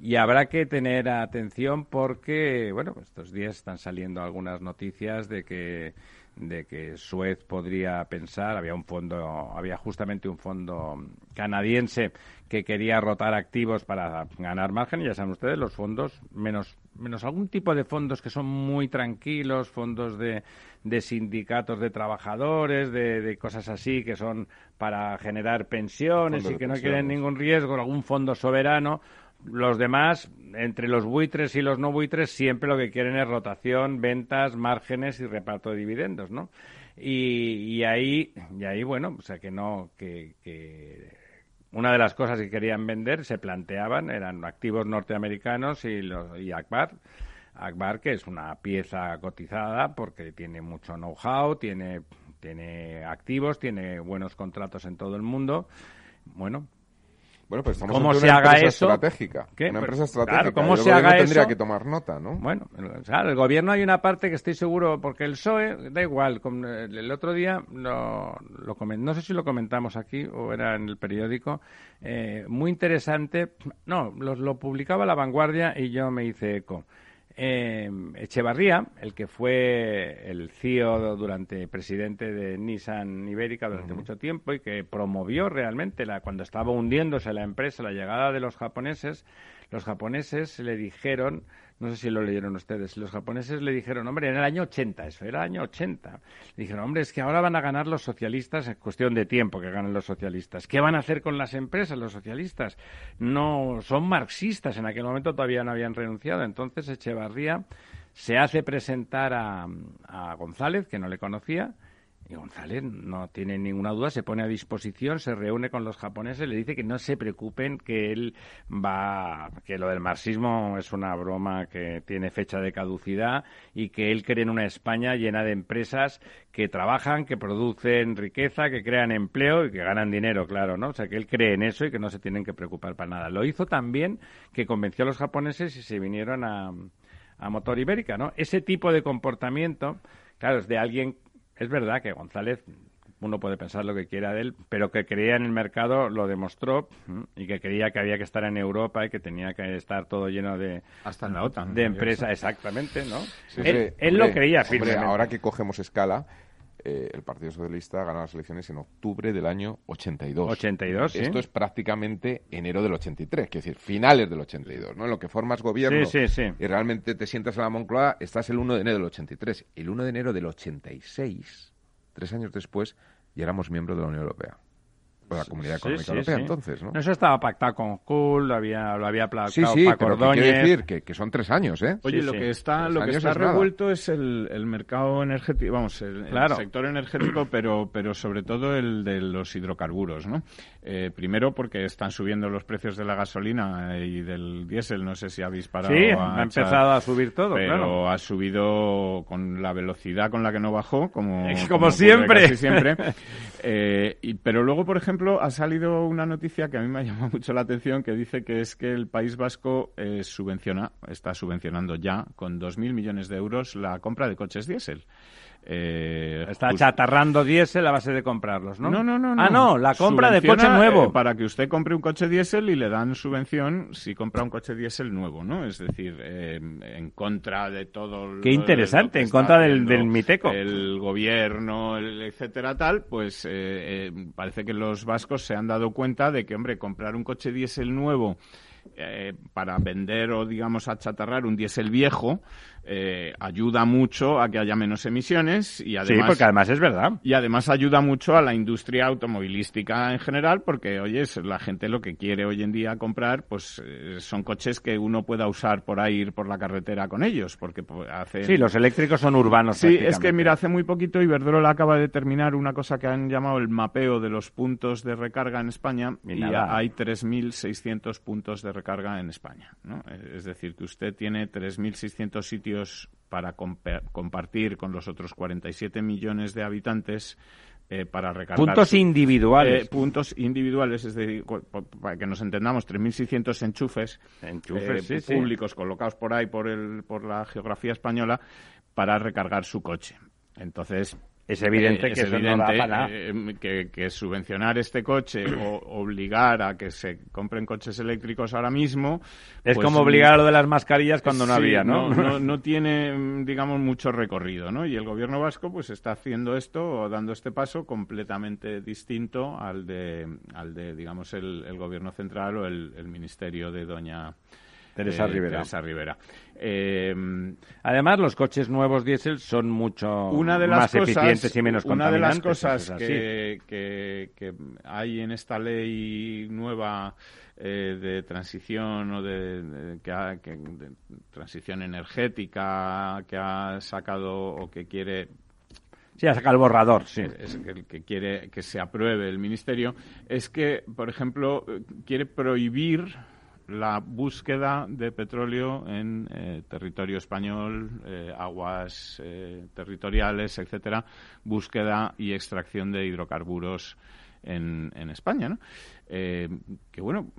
S3: Y habrá que tener atención porque, bueno, estos días están saliendo algunas noticias de que de que Suez podría pensar, había un fondo, había justamente un fondo canadiense que quería rotar activos para ganar margen, y ya saben ustedes, los fondos, menos, menos algún tipo de fondos que son muy tranquilos, fondos de, de sindicatos de trabajadores, de, de cosas así, que son para generar pensiones y que no quieren ningún riesgo, algún fondo soberano. Los demás, entre los buitres y los no buitres, siempre lo que quieren es rotación, ventas, márgenes y reparto de dividendos, ¿no? Y, y ahí, y ahí, bueno, o sea que no, que, que una de las cosas que querían vender se planteaban eran activos norteamericanos y, los, y Akbar. Akbar, que es una pieza cotizada porque tiene mucho know-how, tiene, tiene activos, tiene buenos contratos en todo el mundo. Bueno,
S2: Bueno, pues estamos
S3: ¿Cómo se
S2: una
S3: haga
S2: empresa
S3: eso?
S2: estratégica.
S3: ¿Qué?
S2: Una empresa
S3: claro,
S2: estratégica.
S3: ¿cómo
S2: y el
S3: se haga
S2: gobierno tendría
S3: eso?
S2: que tomar nota, ¿no?
S3: Bueno, el, claro, el gobierno hay una parte que estoy seguro, porque el PSOE, da igual, con- el, otro día, lo, lo comen- no sé si lo comentamos aquí o era en el periódico, eh, muy interesante, no, lo, lo publicaba La Vanguardia y yo me hice eco. Eh, Echevarría, el que fue el CEO durante presidente de Nissan Ibérica durante mucho tiempo y que promovió realmente la, cuando estaba hundiéndose la empresa la llegada de los japoneses, los japoneses le dijeron, no sé si lo leyeron ustedes, los japoneses le dijeron, hombre, en el año 80, eso era el año 80, le dijeron, hombre, es que ahora van a ganar los socialistas, es cuestión de tiempo que ganen los socialistas. ¿Qué van a hacer con las empresas los socialistas? No, son marxistas, en aquel momento todavía no habían renunciado, entonces Echevarría se hace presentar a, a González, que no le conocía, y González no tiene ninguna duda, se pone a disposición, se reúne con los japoneses, le dice que no se preocupen, que él va, que lo del marxismo es una broma que tiene fecha de caducidad y que él cree en una España llena de empresas que trabajan, que producen riqueza, que crean empleo y que ganan dinero, claro, ¿no? O sea, que él cree en eso y que no se tienen que preocupar para nada. Lo hizo también que convenció a los japoneses y se vinieron a, a Motor Ibérica, ¿no? Ese tipo de comportamiento, claro, es de alguien es verdad que González, uno puede pensar lo que quiera de él, pero que creía en el mercado lo demostró y que creía que había que estar en Europa y que tenía que estar todo lleno de,
S1: Hasta en la OTAN.
S3: de empresas, exactamente, ¿no?
S2: Sí,
S3: él
S2: sí,
S3: él lo
S2: hombre,
S3: creía
S2: hombre,
S3: firmemente.
S2: ahora que cogemos escala, eh, el Partido Socialista gana las elecciones en octubre del año 82.
S3: 82, sí.
S2: Esto es prácticamente enero del 83, quiero decir, finales del 82, ¿no? En lo que formas gobierno
S3: Sí, sí, sí.
S2: y realmente te sientas en la Moncloa, estás el 1 de enero del 83. El 1 de enero del 86, tres años después, ya éramos miembros de la Unión Europea. La Comunidad Económica
S3: sí,
S2: Europea,
S3: sí.
S2: entonces, ¿no?
S3: Eso estaba pactado con Kuhl, lo había, lo había aplacado
S2: Sí, sí,
S3: Paco
S2: pero ¿qué
S3: Ordóñez.
S2: decir? Que, que son tres años, ¿eh?
S1: Oye,
S3: Sí,
S1: lo
S3: sí.
S1: que está,
S2: Tres
S1: lo que está
S2: es nada.
S1: revuelto es el, el mercado energético, vamos, el, el
S3: Claro.
S1: sector energético, pero, pero sobre todo el de los hidrocarburos, ¿no? Eh, primero porque están subiendo los precios de la gasolina y del diésel, no sé si habéis parado
S3: Sí,
S1: a
S3: ha
S1: echar-
S3: empezado a subir todo,
S1: pero
S3: claro.
S1: ha subido con la velocidad con la que no bajó, como,
S3: Como siempre.
S1: casi siempre. Eh, y, pero luego, por ejemplo, ha salido una noticia que a mí me ha llamado mucho la atención, que dice que es que el País Vasco eh, subvenciona, está subvencionando ya con 2.000 millones de euros la compra de coches diésel. Eh,
S3: Está
S1: jus-
S3: chatarrando diésel a base de comprarlos, ¿no?
S1: no, no, no, no.
S3: Ah, no, la compra de coche nuevo.
S1: eh, para que usted compre un coche diésel y le dan subvención si compra un coche diésel nuevo, ¿no? Es decir, eh, en contra de todo.
S3: Qué interesante, en contra del- Miteco.
S1: El gobierno, el- etcétera, tal, pues eh, eh, parece que los vascos se han dado cuenta de que, hombre, comprar un coche diésel nuevo. eh, para vender o digamos achatarrar un diésel viejo eh, ayuda mucho a que haya menos emisiones y
S3: Sí,
S1: además
S3: porque además es verdad.
S1: y además ayuda mucho a la industria automovilística en general, porque, oye, la gente lo que quiere hoy en día comprar, pues eh, son coches que uno pueda usar por ahí, ir por la carretera con ellos, porque pues, hace...
S3: Sí, los eléctricos son urbanos.
S1: Sí, es que mira, hace muy poquito Iberdrola acaba de terminar una cosa que han llamado el mapeo de los puntos de recarga en España
S3: Y
S1: y, hay 3.600 puntos de recarga en España. ¿no? Es decir, que usted tiene 3.600 sitios para compa- compartir con los otros 47 millones de habitantes eh, para recargar.
S3: Puntos individuales.
S1: eh, puntos individuales, es decir, para que nos entendamos, 3.600 enchufes,
S3: Enchufes,
S1: eh,
S3: sí, sí.
S1: públicos colocados por ahí por, el, por la geografía española para recargar su coche. Entonces,
S3: Es evidente
S1: eh,
S3: que
S1: es
S3: eso no da
S1: evidente,
S3: para nada.
S1: eh, que, que subvencionar este coche o obligar a que se compren coches eléctricos ahora mismo
S3: Es
S1: pues,
S3: como obligar a lo de las mascarillas cuando no
S1: Sí,
S3: había, ¿no?
S1: No, no tiene, mm, digamos, mucho recorrido, ¿no? Y el gobierno vasco, pues, está haciendo esto o dando este paso completamente distinto al de, al de digamos, el, el gobierno central o el, el ministerio de doña
S3: Teresa
S1: eh,
S3: Rivera.
S1: Teresa Rivera. Eh,
S3: Además, los coches nuevos diésel son mucho
S1: una de las
S3: más
S1: cosas,
S3: eficientes y menos
S1: una de las
S3: contaminantes.
S1: cosas que, que, que hay en esta ley nueva eh, de transición o de, de- que ha- que- de transición energética que ha sacado o que quiere
S3: Sí, ha sacado el borrador, sí.
S1: es que, que quiere que se apruebe el ministerio es que por ejemplo quiere prohibir la búsqueda de petróleo en eh, territorio español, eh, aguas eh, territoriales, etcétera, búsqueda y extracción de hidrocarburos en, en España, ¿no? Eh, que bueno,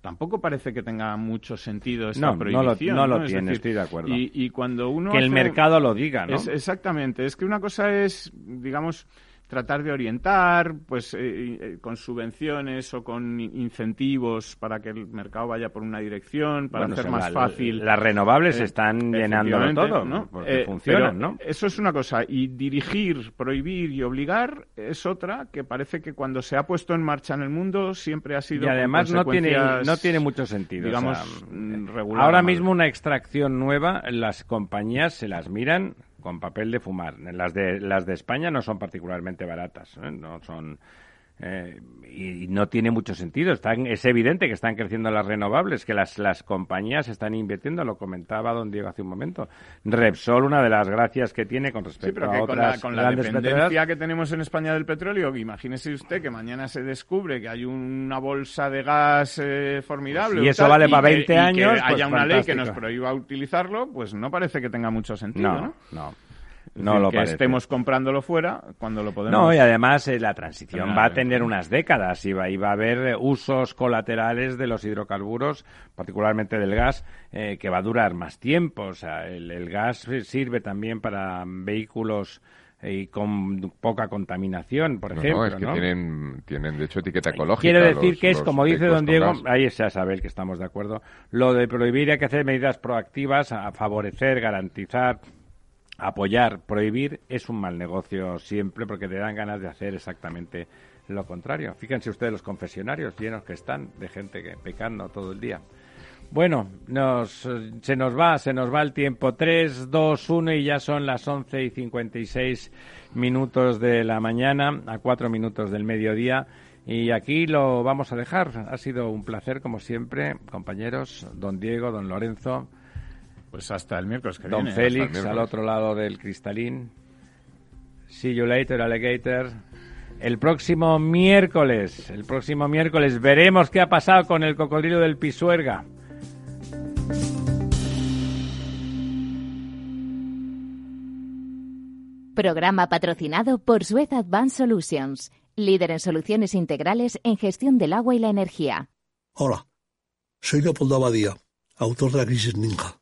S1: tampoco parece que tenga mucho sentido esta
S3: No, no lo-
S1: prohibición.
S3: no lo
S1: Es
S3: tiene,
S1: decir,
S3: estoy de acuerdo.
S1: Y, y cuando uno
S3: Que el mercado lo diga, ¿no?
S1: es- exactamente. Es que una cosa es, digamos, tratar de orientar, pues, eh, eh, con subvenciones o con in- incentivos para que el mercado vaya por una dirección, para
S3: Bueno,
S1: hacer
S3: o sea,
S1: más
S3: la-
S1: fácil.
S3: Las renovables
S1: Eh,
S3: están llenándolo todo,
S1: ¿no?
S3: porque
S1: Eh,
S3: funcionan, ¿no?
S1: Eso es una cosa. Y dirigir, prohibir y obligar es otra que parece que cuando se ha puesto en marcha en el mundo siempre ha sido
S3: Y
S1: con
S3: además no tiene, no tiene mucho sentido.
S1: digamos,
S3: o sea,
S1: mm, regular
S3: ahora mismo una extracción nueva, las compañías se las miran con papel de fumar. Las de, las de España no son particularmente baratas, ¿eh? no son... eh, y no tiene mucho sentido. Están, es evidente que están creciendo las renovables, que las, las compañías están invirtiendo, lo comentaba don Diego hace un momento. Repsol, una de las gracias que tiene con respecto
S1: Sí, pero
S3: a
S1: que con
S3: otras
S1: la, con la dependencia
S3: petroleras,
S1: que tenemos en España del petróleo, imagínese usted que mañana se descubre que hay una bolsa de gas eh, formidable.
S3: Y
S1: o
S3: eso
S1: tal,
S3: vale
S1: y
S3: para
S1: que-
S3: 20
S1: y que
S3: años, pues
S1: haya una ley que nos prohíba utilizarlo, pues no parece que tenga mucho sentido, ¿no?
S3: no, no.
S1: Es
S3: No
S1: decir,
S3: lo
S1: que
S3: parece.
S1: estemos comprándolo fuera cuando lo podemos.
S3: No, y además eh, la transición va a
S1: en
S3: tener unas décadas y va, y va a haber eh, usos colaterales de los hidrocarburos, particularmente del gas, eh, que va a durar más tiempo. O sea, el, el gas sirve también para vehículos eh, y con poca contaminación, por
S2: No,
S3: ejemplo.
S2: no, es que
S3: ¿no?
S2: Tienen, tienen, de hecho, etiqueta ecológica.
S3: Quiero decir
S2: los-
S3: que es, como dice don Diego, ahí se saber que estamos de acuerdo, lo de prohibir hay que hacer medidas proactivas a favorecer, garantizar, apoyar, prohibir es un mal negocio siempre porque te dan ganas de hacer exactamente lo contrario. Fíjense ustedes los confesionarios llenos que están de gente que pecando todo el día. Bueno, nos, se nos va, se nos va el tiempo. 3, 2, 1 y ya son las 11 y 56 minutos de la mañana, a 4 minutos del mediodía. Y aquí lo vamos a dejar. Ha sido un placer, como siempre, compañeros, don Diego, don Lorenzo,
S1: Pues hasta el miércoles que
S3: don
S1: viene.
S3: Félix, al otro lado del cristalín. See you later, alligator. El próximo miércoles, el próximo miércoles veremos qué ha pasado con el cocodrilo del Pisuerga.
S6: Programa patrocinado por Suez Advanced Solutions, líder en soluciones integrales en gestión del agua y la energía.
S7: Hola, soy Leopoldo Abadía, autor de La Crisis Ninja.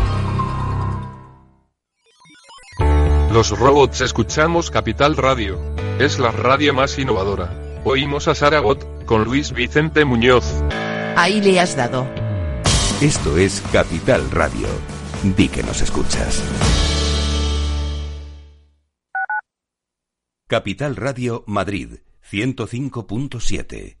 S8: Los robots escuchamos Capital Radio. Es la radio más innovadora. Oímos a Saragot, con Luis Vicente Muñoz.
S9: Ahí le has dado.
S4: Esto es Capital Radio, di que nos escuchas. Capital Radio Madrid 105.7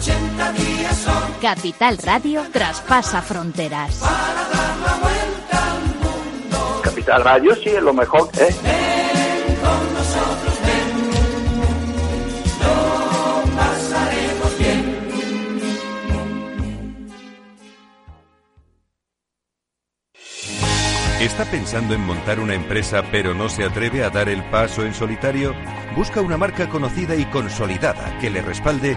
S5: Son 80 días, son
S6: Capital Radio traspasa fronteras.
S10: Capital Radio sí es lo mejor, ¿eh?
S5: con nosotros, ven. Lo pasaremos bien.
S4: ¿Está pensando en montar una empresa pero no se atreve a dar el paso en solitario? Busca una marca conocida y consolidada que le respalde.